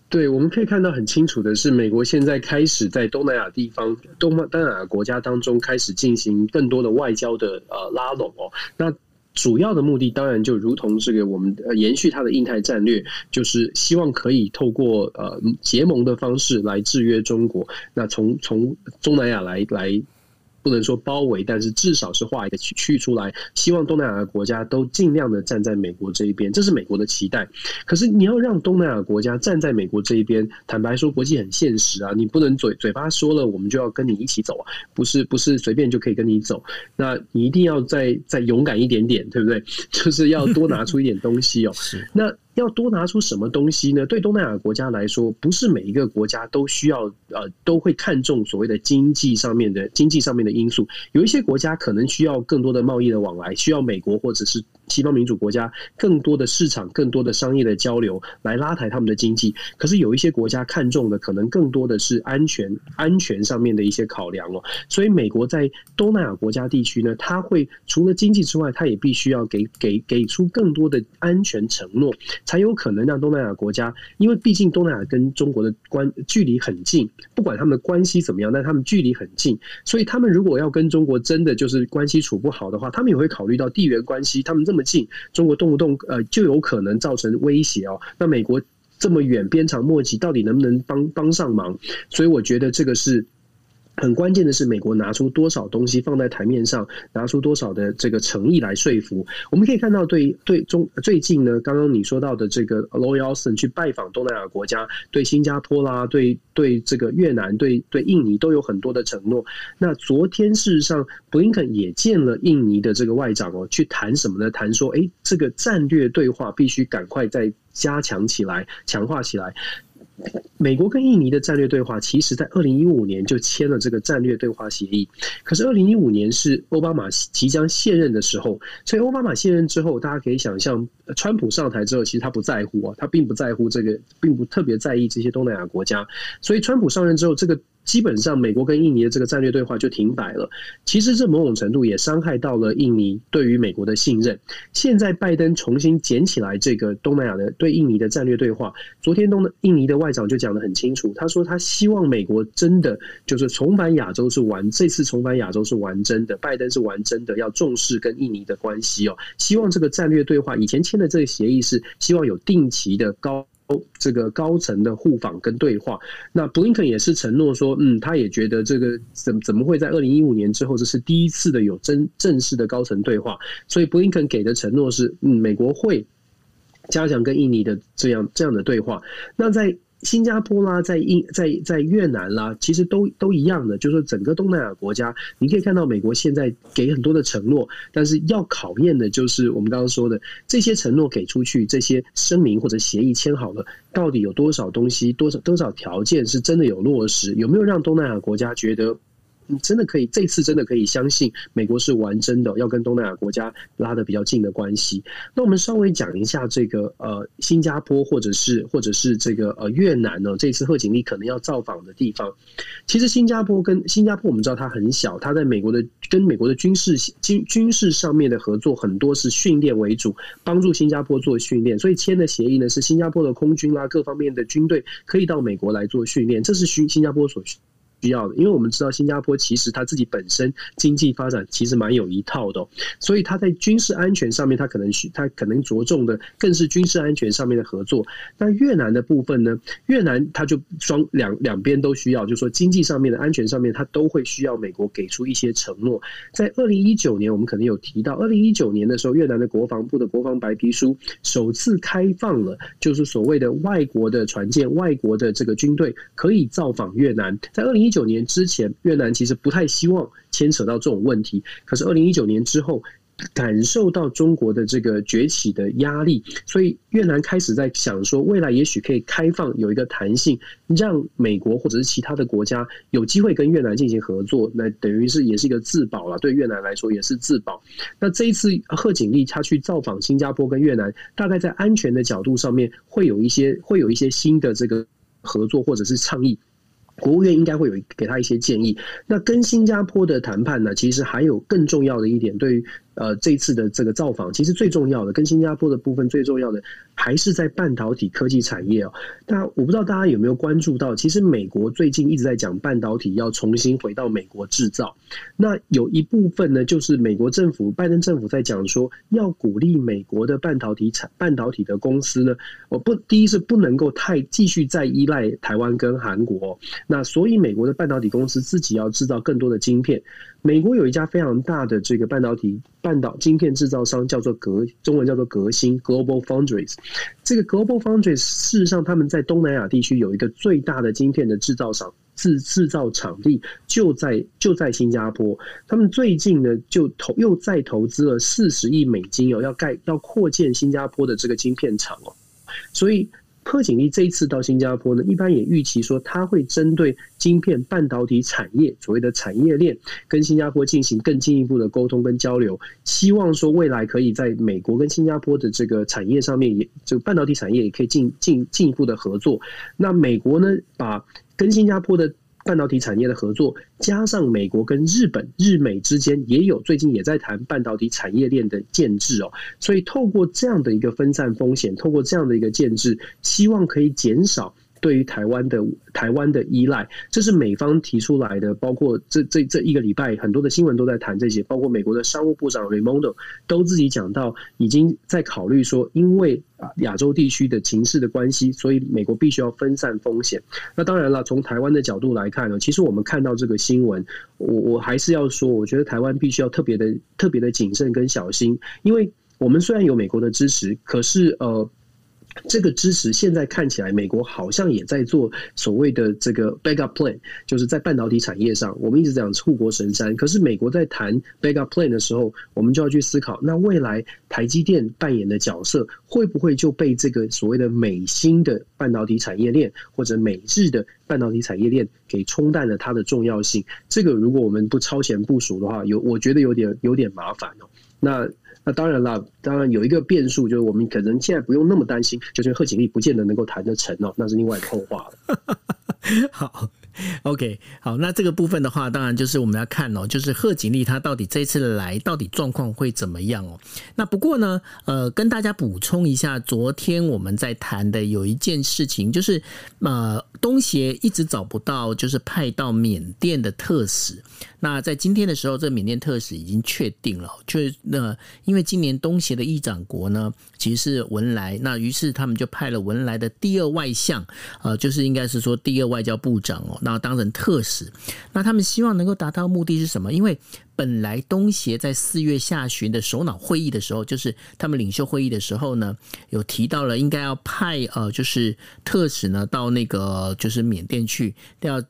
对，我们可以看到很清楚的是，美国现在开始在东南亚地方、东东南亚国家当中开始进行更多的外交的呃拉拢哦，那。主要的目的当然就如同这个，我们呃延续它的印太战略，就是希望可以透过呃结盟的方式来制约中国。那从从东南亚来来。不能说包围，但是至少是画一个区区出来，希望东南亚的国家都尽量的站在美国这一边，这是美国的期待。可是你要让东南亚国家站在美国这一边，坦白说，国际很现实啊，你不能嘴嘴巴说了，我们就要跟你一起走啊，不是不是随便就可以跟你走。那你一定要再再勇敢一点点，对不对？就是要多拿出一点东西哦。是那。要多拿出什么东西呢？对东南亚国家来说，不是每一个国家都需要呃都会看重所谓的经济上面的经济上面的因素。有一些国家可能需要更多的贸易的往来，需要美国或者是西方民主国家更多的市场、更多的商业的交流来拉抬他们的经济。可是有一些国家看重的可能更多的是安全、安全上面的一些考量哦。所以美国在东南亚国家地区呢，它会除了经济之外，它也必须要给给给出更多的安全承诺。才有可能让东南亚国家，因为毕竟东南亚跟中国的关距离很近，不管他们的关系怎么样，但他们距离很近，所以他们如果要跟中国真的就是关系处不好的话，他们也会考虑到地缘关系，他们这么近，中国动不动呃就有可能造成威胁哦。那美国这么远，鞭长莫及，到底能不能帮帮上忙？所以我觉得这个是。很关键的是，美国拿出多少东西放在台面上，拿出多少的这个诚意来说服。我们可以看到对，对中最近呢，刚刚你说到的这个 l o y Austin 去拜访东南亚国家，对新加坡啦，对对这个越南，对对印尼都有很多的承诺。那昨天事实上，布林肯也见了印尼的这个外长哦，去谈什么呢？谈说，哎，这个战略对话必须赶快再加强起来，强化起来。美国跟印尼的战略对话，其实在二零一五年就签了这个战略对话协议。可是二零一五年是奥巴马即将卸任的时候，所以奥巴马卸任之后，大家可以想象，川普上台之后，其实他不在乎啊，他并不在乎这个，并不特别在意这些东南亚国家。所以川普上任之后，这个基本上美国跟印尼的这个战略对话就停摆了。其实这某种程度也伤害到了印尼对于美国的信任。现在拜登重新捡起来这个东南亚的对印尼的战略对话，昨天东印尼的外长就讲得很清楚，他说他希望美国真的就是重返亚洲是玩，这次重返亚洲是玩真的，拜登是玩真的，要重视跟印尼的关系哦。希望这个战略对话以前签的这个协议是希望有定期的高。哦这个高层的互访跟对话，那布林肯也是承诺说，嗯，他也觉得这个怎怎么会在二零一五年之后，这是第一次的有真正式的高层对话，所以布林肯给的承诺是，嗯，美国会加强跟印尼的这样这样的对话。那在新加坡啦，在印在在越南啦，其实都都一样的，就是说整个东南亚国家，你可以看到美国现在给很多的承诺，但是要考验的就是我们刚刚说的这些承诺给出去，这些声明或者协议签好了，到底有多少东西，多少多少条件是真的有落实，有没有让东南亚国家觉得？你真的可以，这次真的可以相信美国是玩真的，要跟东南亚国家拉得比较近的关系。那我们稍微讲一下这个呃，新加坡或者是或者是这个呃越南呢，这次贺锦丽可能要造访的地方。其实新加坡跟新加坡，我们知道它很小，它在美国的跟美国的军事军军事上面的合作很多是训练为主，帮助新加坡做训练。所以签的协议呢，是新加坡的空军啦，各方面的军队可以到美国来做训练，这是新新加坡所需。要的，因为我们知道新加坡其实它自己本身经济发展其实蛮有一套的，所以它在军事安全上面，它可能需它可能着重的更是军事安全上面的合作。那越南的部分呢？越南它就双两两边都需要，就是说经济上面的安全上面，它都会需要美国给出一些承诺。在二零一九年，我们可能有提到，二零一九年的时候，越南的国防部的国防白皮书首次开放了，就是所谓的外国的船舰、外国的这个军队可以造访越南。在二零一九年之前，越南其实不太希望牵扯到这种问题。可是二零一九年之后，感受到中国的这个崛起的压力，所以越南开始在想说，未来也许可以开放有一个弹性，让美国或者是其他的国家有机会跟越南进行合作。那等于是也是一个自保了，对越南来说也是自保。那这一次贺锦丽他去造访新加坡跟越南，大概在安全的角度上面会有一些会有一些新的这个合作或者是倡议。国务院应该会有给他一些建议。那跟新加坡的谈判呢，其实还有更重要的一点，对于。呃，这次的这个造访，其实最重要的跟新加坡的部分最重要的，还是在半导体科技产业哦。那我不知道大家有没有关注到，其实美国最近一直在讲半导体要重新回到美国制造。那有一部分呢，就是美国政府拜登政府在讲说，要鼓励美国的半导体产半导体的公司呢，我不第一是不能够太继续再依赖台湾跟韩国。那所以美国的半导体公司自己要制造更多的晶片。美国有一家非常大的这个半导体。半导晶片制造商叫做革，中文叫做革新 （Global Foundries）。这个 Global Foundries 事实上他们在东南亚地区有一个最大的晶片的制造厂，制制造场地就在就在新加坡。他们最近呢就投又再投资了四十亿美金哦，要盖要扩建新加坡的这个晶片厂哦，所以。柯景丽这一次到新加坡呢，一般也预期说他会针对晶片半导体产业所谓的产业链，跟新加坡进行更进一步的沟通跟交流，希望说未来可以在美国跟新加坡的这个产业上面，也就半导体产业也可以进进进一步的合作。那美国呢，把跟新加坡的。半导体产业的合作，加上美国跟日本、日美之间也有最近也在谈半导体产业链的建制哦，所以透过这样的一个分散风险，透过这样的一个建制，希望可以减少。对于台湾的台湾的依赖，这是美方提出来的。包括这这这一个礼拜，很多的新闻都在谈这些。包括美国的商务部长 Raimondo 都自己讲到，已经在考虑说，因为啊亚洲地区的情势的关系，所以美国必须要分散风险。那当然了，从台湾的角度来看呢，其实我们看到这个新闻，我我还是要说，我觉得台湾必须要特别的特别的谨慎跟小心，因为我们虽然有美国的支持，可是呃。这个支持现在看起来，美国好像也在做所谓的这个 backup plan，就是在半导体产业上，我们一直讲护国神山。可是美国在谈 backup plan 的时候，我们就要去思考，那未来台积电扮演的角色，会不会就被这个所谓的美新的半导体产业链，或者美日的半导体产业链给冲淡了它的重要性？这个如果我们不超前部署的话，有我觉得有点有点麻烦哦。那。那当然了，当然有一个变数，就是我们可能现在不用那么担心，就是贺锦丽不见得能够谈得成哦，那是另外一个后话了。好，OK，好，那这个部分的话，当然就是我们要看哦，就是贺锦丽她到底这次来到底状况会怎么样哦？那不过呢，呃，跟大家补充一下，昨天我们在谈的有一件事情，就是呃，东协一直找不到，就是派到缅甸的特使。那在今天的时候，这个缅甸特使已经确定了，确那因为今年东协的议长国呢，其实是文莱，那于是他们就派了文莱的第二外相，呃，就是应该是说第二外交部长哦，那当成特使。那他们希望能够达到目的是什么？因为本来东协在四月下旬的首脑会议的时候，就是他们领袖会议的时候呢，有提到了应该要派呃，就是特使呢到那个就是缅甸去要。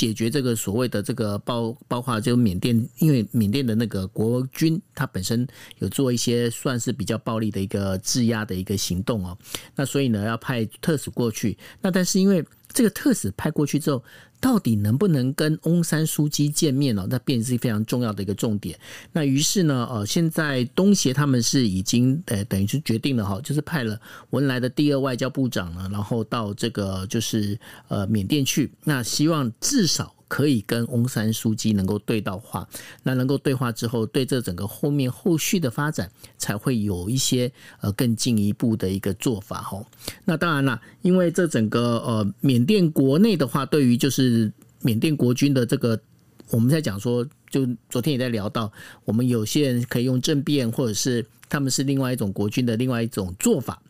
解决这个所谓的这个包包括就缅甸，因为缅甸的那个国军，他本身有做一些算是比较暴力的一个制压的一个行动哦，那所以呢要派特使过去，那但是因为这个特使派过去之后，到底能不能跟翁山苏姬见面呢？那便是非常重要的一个重点。那于是呢，呃，现在东协他们是已经呃等于是决定了哈，就是派了文莱的第二外交部长呢，然后到这个就是呃缅甸去，那希望至少。可以跟翁山书记能够对到话，那能够对话之后，对这整个后面后续的发展才会有一些呃更进一步的一个做法吼。那当然了，因为这整个呃缅甸国内的话，对于就是缅甸国军的这个，我们在讲说，就昨天也在聊到，我们有些人可以用政变，或者是他们是另外一种国军的另外一种做法。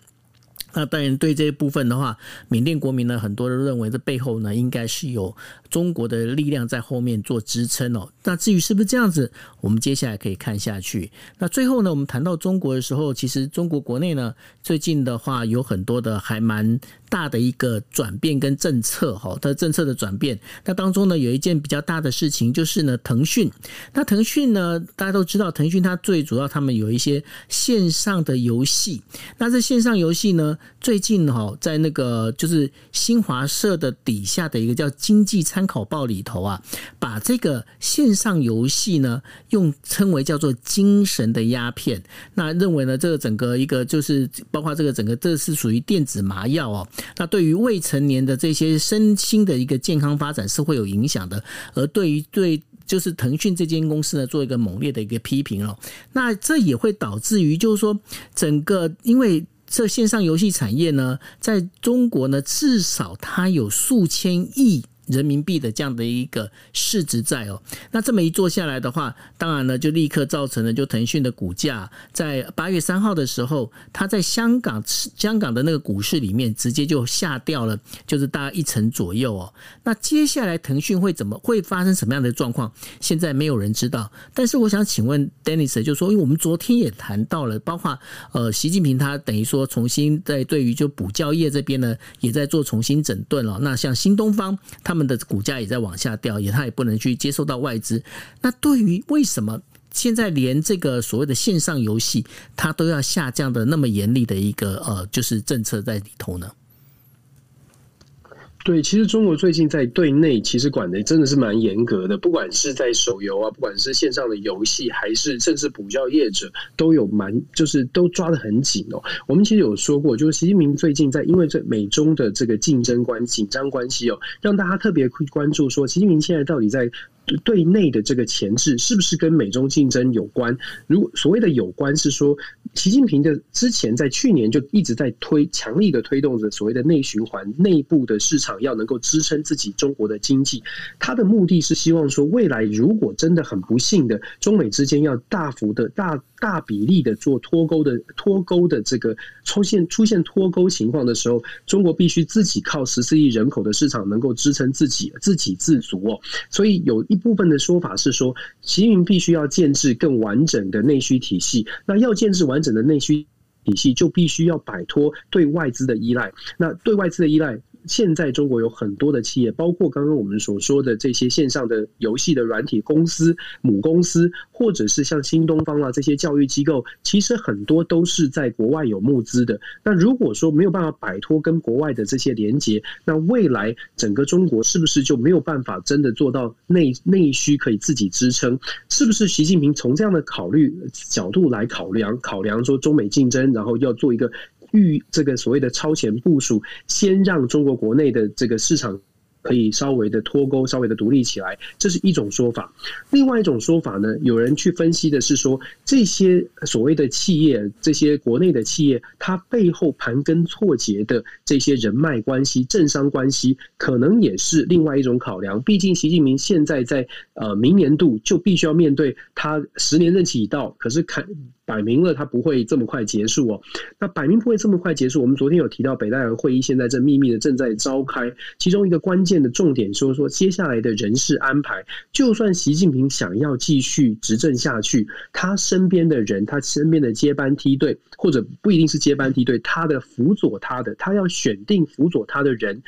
那当然，对这一部分的话，缅甸国民呢，很多人认为这背后呢，应该是有中国的力量在后面做支撑哦。那至于是不是这样子，我们接下来可以看下去。那最后呢，我们谈到中国的时候，其实中国国内呢，最近的话有很多的还蛮大的一个转变跟政策哈，它政策的转变。那当中呢，有一件比较大的事情就是呢，腾讯。那腾讯呢，大家都知道，腾讯它最主要他们有一些线上的游戏。那这线上游戏呢，最近哈，在那个就是新华社的底下的一个叫《经济参考报》里头啊，把这个线上游戏呢，用称为叫做“精神的鸦片”。那认为呢，这个整个一个就是包括这个整个，这是属于电子麻药哦。那对于未成年的这些身心的一个健康发展是会有影响的。而对于对，就是腾讯这间公司呢，做一个猛烈的一个批评哦。那这也会导致于，就是说整个因为。这线上游戏产业呢，在中国呢，至少它有数千亿。人民币的这样的一个市值在哦，那这么一做下来的话，当然呢，就立刻造成了就腾讯的股价在八月三号的时候，它在香港香港的那个股市里面直接就下掉了，就是大概一成左右哦。那接下来腾讯会怎么会发生什么样的状况？现在没有人知道。但是我想请问 Dennis，就说因为我们昨天也谈到了，包括呃习近平他等于说重新在对于就补教业这边呢，也在做重新整顿了。那像新东方他们。们的股价也在往下掉，也他也不能去接受到外资。那对于为什么现在连这个所谓的线上游戏，它都要下降的那么严厉的一个呃，就是政策在里头呢？对，其实中国最近在对内其实管的真的是蛮严格的，不管是在手游啊，不管是线上的游戏，还是甚至补教业者，都有蛮就是都抓得很紧哦。我们其实有说过，就是习近平最近在因为这美中的这个竞争关紧张关系哦，让大家特别关注说，习近平现在到底在。对内的这个前置是不是跟美中竞争有关？如果所谓的有关，是说习近平的之前在去年就一直在推强力的推动着所谓的内循环，内部的市场要能够支撑自己中国的经济。他的目的是希望说，未来如果真的很不幸的中美之间要大幅的大大比例的做脱钩的脱钩的这个出现出现脱钩情况的时候，中国必须自己靠十四亿人口的市场能够支撑自己自给自足哦。所以有一。部分的说法是说，习近平必须要建制更完整的内需体系。那要建制完整的内需体系，就必须要摆脱对外资的依赖。那对外资的依赖。现在中国有很多的企业，包括刚刚我们所说的这些线上的游戏的软体公司、母公司，或者是像新东方啊这些教育机构，其实很多都是在国外有募资的。那如果说没有办法摆脱跟国外的这些连接，那未来整个中国是不是就没有办法真的做到内内需可以自己支撑？是不是习近平从这样的考虑角度来考量考量说中美竞争，然后要做一个？预这个所谓的超前部署，先让中国国内的这个市场可以稍微的脱钩，稍微的独立起来，这是一种说法。另外一种说法呢，有人去分析的是说，这些所谓的企业，这些国内的企业，它背后盘根错节的这些人脉关系、政商关系，可能也是另外一种考量。毕竟习近平现在在呃明年度就必须要面对他十年任期已到，可是看。摆明了，他不会这么快结束哦。那摆明不会这么快结束。我们昨天有提到，北戴河会议现在正秘密的正在召开，其中一个关键的重点说说接下来的人事安排。就算习近平想要继续执政下去，他身边的人，他身边的接班梯队，或者不一定是接班梯队，他的辅佐他的，他要选定辅佐他的人。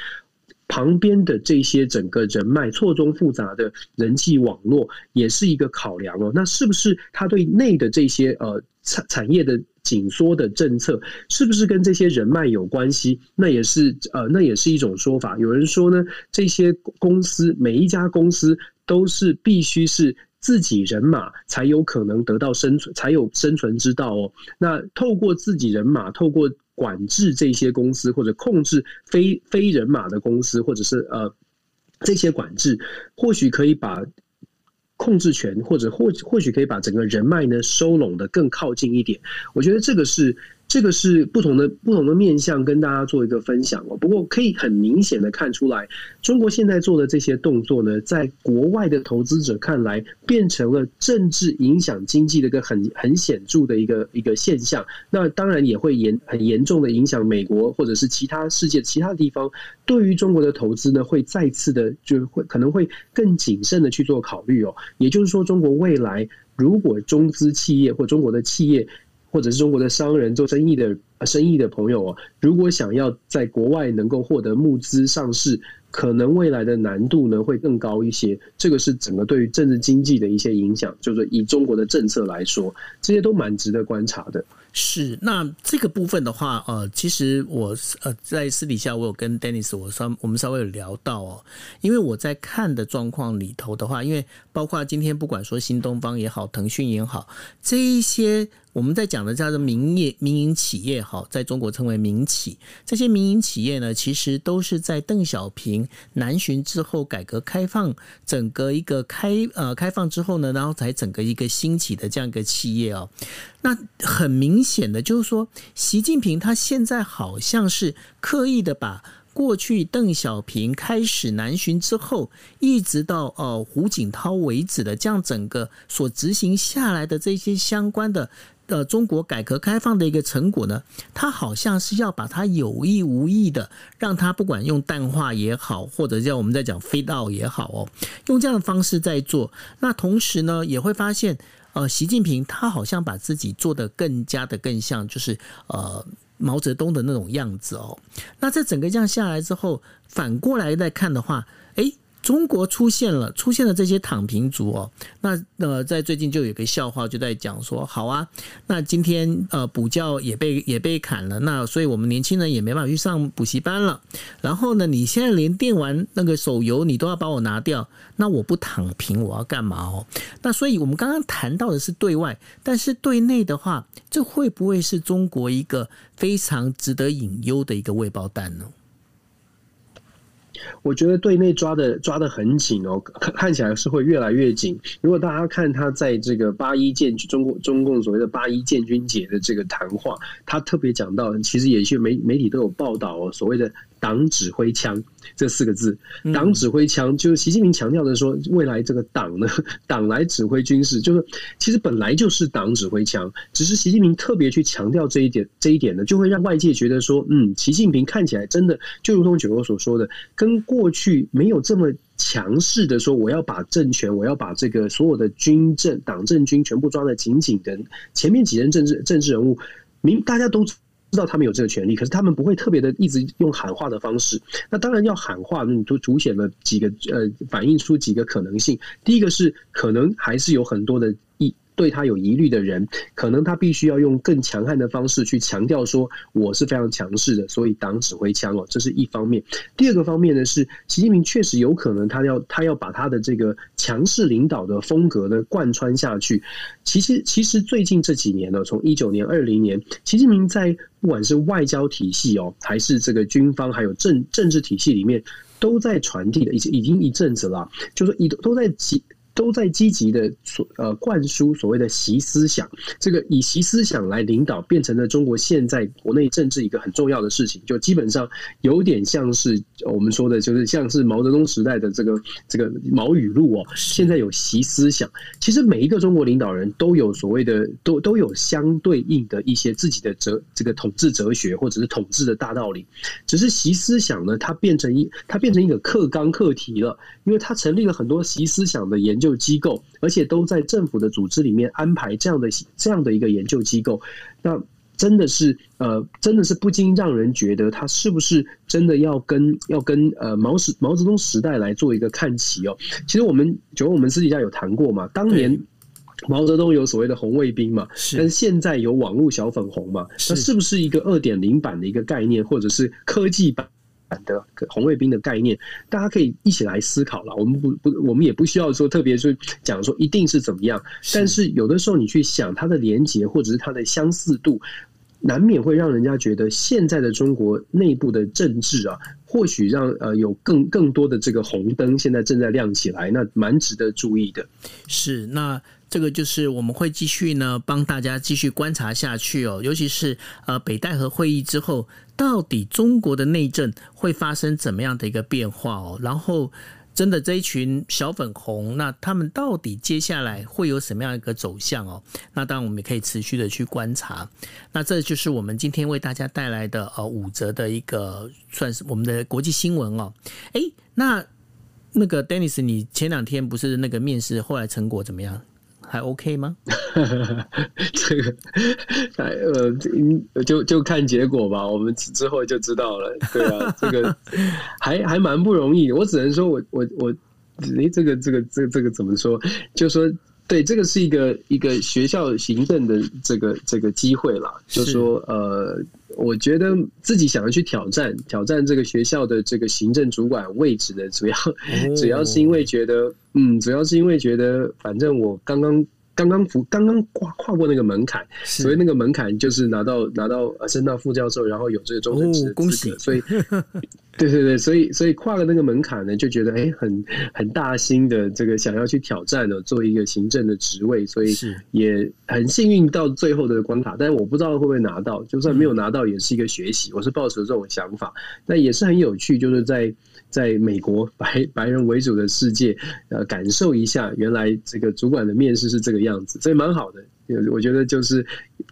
旁边的这些整个人脉错综复杂的人际网络也是一个考量哦。那是不是他对内的这些呃产产业的紧缩的政策，是不是跟这些人脉有关系？那也是呃，那也是一种说法。有人说呢，这些公司每一家公司都是必须是自己人马才有可能得到生存，才有生存之道哦。那透过自己人马，透过。管制这些公司，或者控制非非人马的公司，或者是呃这些管制，或许可以把控制权，或者或或许可以把整个人脉呢收拢的更靠近一点。我觉得这个是。这个是不同的不同的面向，跟大家做一个分享哦。不过可以很明显的看出来，中国现在做的这些动作呢，在国外的投资者看来，变成了政治影响经济的一个很很显著的一个一个现象。那当然也会严很严重的影响美国或者是其他世界其他地方对于中国的投资呢，会再次的就会可能会更谨慎的去做考虑哦。也就是说，中国未来如果中资企业或中国的企业。或者是中国的商人做生意的生意的朋友哦，如果想要在国外能够获得募资上市，可能未来的难度呢会更高一些。这个是整个对于政治经济的一些影响，就是以中国的政策来说，这些都蛮值得观察的。是，那这个部分的话，呃，其实我呃在私底下我有跟 Dennis 我稍我们稍微有聊到哦，因为我在看的状况里头的话，因为包括今天不管说新东方也好，腾讯也好，这一些我们在讲的叫做民业民营企业，好，在中国称为民企，这些民营企业呢，其实都是在邓小平南巡之后，改革开放整个一个开呃开放之后呢，然后才整个一个兴起的这样一个企业哦。那很明显的就是说，习近平他现在好像是刻意的把过去邓小平开始南巡之后，一直到呃胡锦涛为止的这样整个所执行下来的这些相关的呃中国改革开放的一个成果呢，他好像是要把它有意无意的让他不管用淡化也好，或者叫我们在讲 fade out 也好哦，用这样的方式在做。那同时呢，也会发现。呃，习近平他好像把自己做得更加的更像，就是呃毛泽东的那种样子哦。那在整个这样下来之后，反过来再看的话，中国出现了，出现了这些躺平族哦。那呃，在最近就有个笑话，就在讲说，好啊，那今天呃补教也被也被砍了，那所以我们年轻人也没办法去上补习班了。然后呢，你现在连电玩那个手游你都要把我拿掉，那我不躺平我要干嘛哦？那所以我们刚刚谈到的是对外，但是对内的话，这会不会是中国一个非常值得隐忧的一个未爆弹呢？我觉得对内抓的抓的很紧哦，看看起来是会越来越紧。如果大家看他在这个八一建军中共中共所谓的八一建军节的这个谈话，他特别讲到，其实也是媒媒体都有报道哦，所谓的。党指挥枪这四个字，党指挥枪就是习近平强调的说，未来这个党呢，党来指挥军事，就是其实本来就是党指挥枪，只是习近平特别去强调这一点，这一点呢，就会让外界觉得说，嗯，习近平看起来真的就如同九欧所说的，跟过去没有这么强势的说，我要把政权，我要把这个所有的军政、党政军全部抓得紧紧的。前面几任政治政治人物，明大家都。知道他们有这个权利，可是他们不会特别的一直用喊话的方式。那当然要喊话，那都凸显了几个呃，反映出几个可能性。第一个是可能还是有很多的对他有疑虑的人，可能他必须要用更强悍的方式去强调说我是非常强势的，所以党指挥枪哦，这是一方面。第二个方面呢是，习近平确实有可能他要他要把他的这个强势领导的风格呢贯穿下去。其实其实最近这几年呢，从一九年、二零年，习近平在不管是外交体系哦，还是这个军方，还有政政治体系里面，都在传递的，已经已经一阵子了，就是一都在集。都在积极的所呃灌输所谓的习思想，这个以习思想来领导，变成了中国现在国内政治一个很重要的事情。就基本上有点像是我们说的，就是像是毛泽东时代的这个这个毛语录哦。现在有习思想，其实每一个中国领导人都有所谓的，都都有相对应的一些自己的哲这个统治哲学或者是统治的大道理。只是习思想呢，它变成一它变成一个课纲课题了，因为它成立了很多习思想的研。研究机构，而且都在政府的组织里面安排这样的这样的一个研究机构，那真的是呃，真的是不禁让人觉得他是不是真的要跟要跟呃毛时毛泽东时代来做一个看齐哦？其实我们就我们私底下有谈过嘛，当年毛泽东有所谓的红卫兵嘛，但是现在有网络小粉红嘛，那是不是一个二点零版的一个概念，或者是科技版？的红卫兵的概念，大家可以一起来思考了。我们不不，我们也不需要说特别去讲说一定是怎么样。但是有的时候你去想它的连结或者是它的相似度，难免会让人家觉得现在的中国内部的政治啊，或许让呃有更更多的这个红灯现在正在亮起来，那蛮值得注意的。是那。这个就是我们会继续呢，帮大家继续观察下去哦。尤其是呃，北戴河会议之后，到底中国的内政会发生怎么样的一个变化哦？然后，真的这一群小粉红，那他们到底接下来会有什么样一个走向哦？那当然，我们也可以持续的去观察。那这就是我们今天为大家带来的呃五则的一个算是我们的国际新闻哦。哎，那那个 Dennis，你前两天不是那个面试，后来成果怎么样？还 OK 吗？这个，还呃，就就看结果吧，我们之后就知道了。对啊，这个 还还蛮不容易的。我只能说我我我，诶，这个这个这个这个怎么说？就说对，这个是一个一个学校行政的这个这个机会啦。就说呃。我觉得自己想要去挑战挑战这个学校的这个行政主管位置的主要，主要是因为觉得，嗯，主要是因为觉得，反正我刚刚刚刚服刚刚跨跨过那个门槛，所以那个门槛就是拿到拿到升到副教授，然后有这个终身制，恭喜，所以。对对对，所以所以跨了那个门槛呢，就觉得哎，很很大心的这个想要去挑战的，做一个行政的职位，所以也很幸运到最后的关卡，但是我不知道会不会拿到，就算没有拿到，也是一个学习。我是抱持这种想法，那也是很有趣，就是在在美国白白人为主的世界，呃，感受一下原来这个主管的面试是这个样子，所以蛮好的。我觉得就是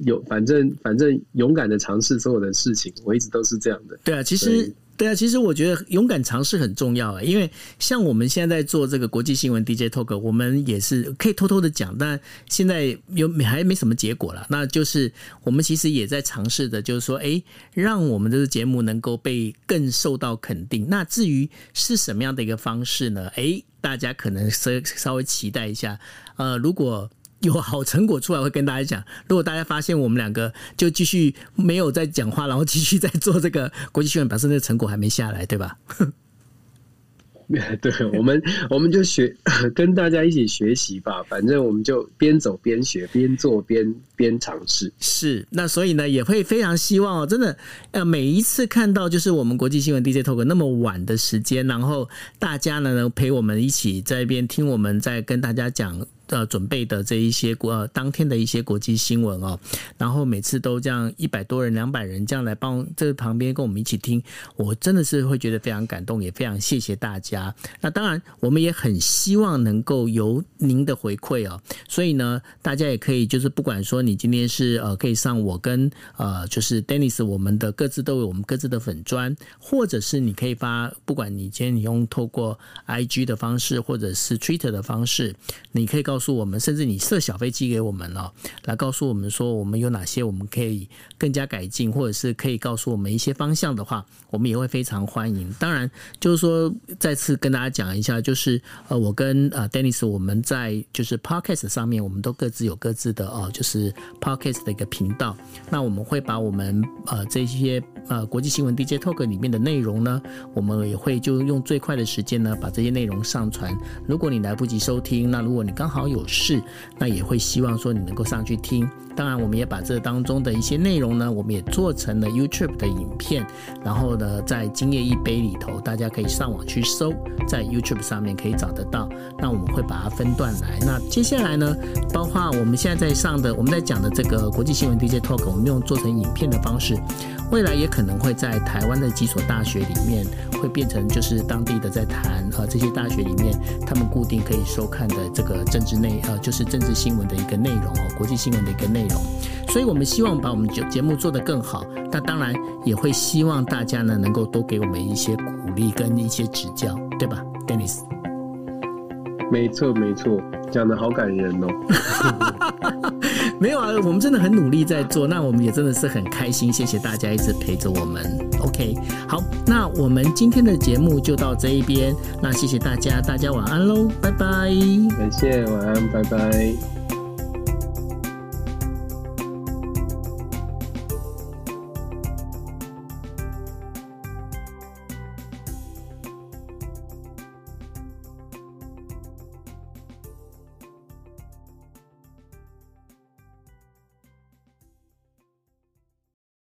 有反正反正勇敢的尝试所有的事情，我一直都是这样的。对啊，其实。对啊，其实我觉得勇敢尝试很重要啊，因为像我们现在在做这个国际新闻 DJ Talk，我们也是可以偷偷的讲，但现在有还没什么结果了。那就是我们其实也在尝试的，就是说，哎，让我们这个节目能够被更受到肯定。那至于是什么样的一个方式呢？哎，大家可能稍稍微期待一下。呃，如果有好成果出来，会跟大家讲。如果大家发现我们两个就继续没有在讲话，然后继续在做这个国际新闻，表示那个成果还没下来，对吧？对，我们我们就学跟大家一起学习吧。反正我们就边走边学，边做边边尝试。是，那所以呢，也会非常希望哦，真的，呃，每一次看到就是我们国际新闻 DJ Talk 那么晚的时间，然后大家呢能陪我们一起在一边听我们在跟大家讲。呃，准备的这一些国、呃、当天的一些国际新闻哦，然后每次都这样一百多人、两百人这样来帮这旁边跟我们一起听，我真的是会觉得非常感动，也非常谢谢大家。那当然，我们也很希望能够有您的回馈哦，所以呢，大家也可以就是不管说你今天是呃可以上我跟呃就是 Dennis 我们的各自都有我们各自的粉砖，或者是你可以发，不管你今天你用透过 IG 的方式或者是 Twitter 的方式，你可以告诉。诉我们，甚至你设小飞机给我们哦，来告诉我们说我们有哪些我们可以更加改进，或者是可以告诉我们一些方向的话，我们也会非常欢迎。当然，就是说再次跟大家讲一下，就是呃，我跟呃 Dennis 我们在就是 Podcast 上面，我们都各自有各自的哦，就是 Podcast 的一个频道。那我们会把我们呃这些呃国际新闻 DJ Talk 里面的内容呢，我们也会就用最快的时间呢把这些内容上传。如果你来不及收听，那如果你刚好有事，那也会希望说你能够上去听。当然，我们也把这当中的一些内容呢，我们也做成了 YouTube 的影片，然后呢，在今夜一杯里头，大家可以上网去搜，在 YouTube 上面可以找得到。那我们会把它分段来。那接下来呢，包括我们现在在上的，我们在讲的这个国际新闻 DJ Talk，我们用做成影片的方式，未来也可能会在台湾的几所大学里面，会变成就是当地的在谈呃这些大学里面，他们固定可以收看的这个政治内呃就是政治新闻的一个内容哦，国际新闻的一个内容。所以我们希望把我们节节目做得更好，那当然也会希望大家呢能够多给我们一些鼓励跟一些指教，对吧，Dennis？没错，没错，讲的好感人哦。没有啊，我们真的很努力在做，那我们也真的是很开心，谢谢大家一直陪着我们。OK，好，那我们今天的节目就到这一边，那谢谢大家，大家晚安喽，拜拜。感谢，晚安，拜拜。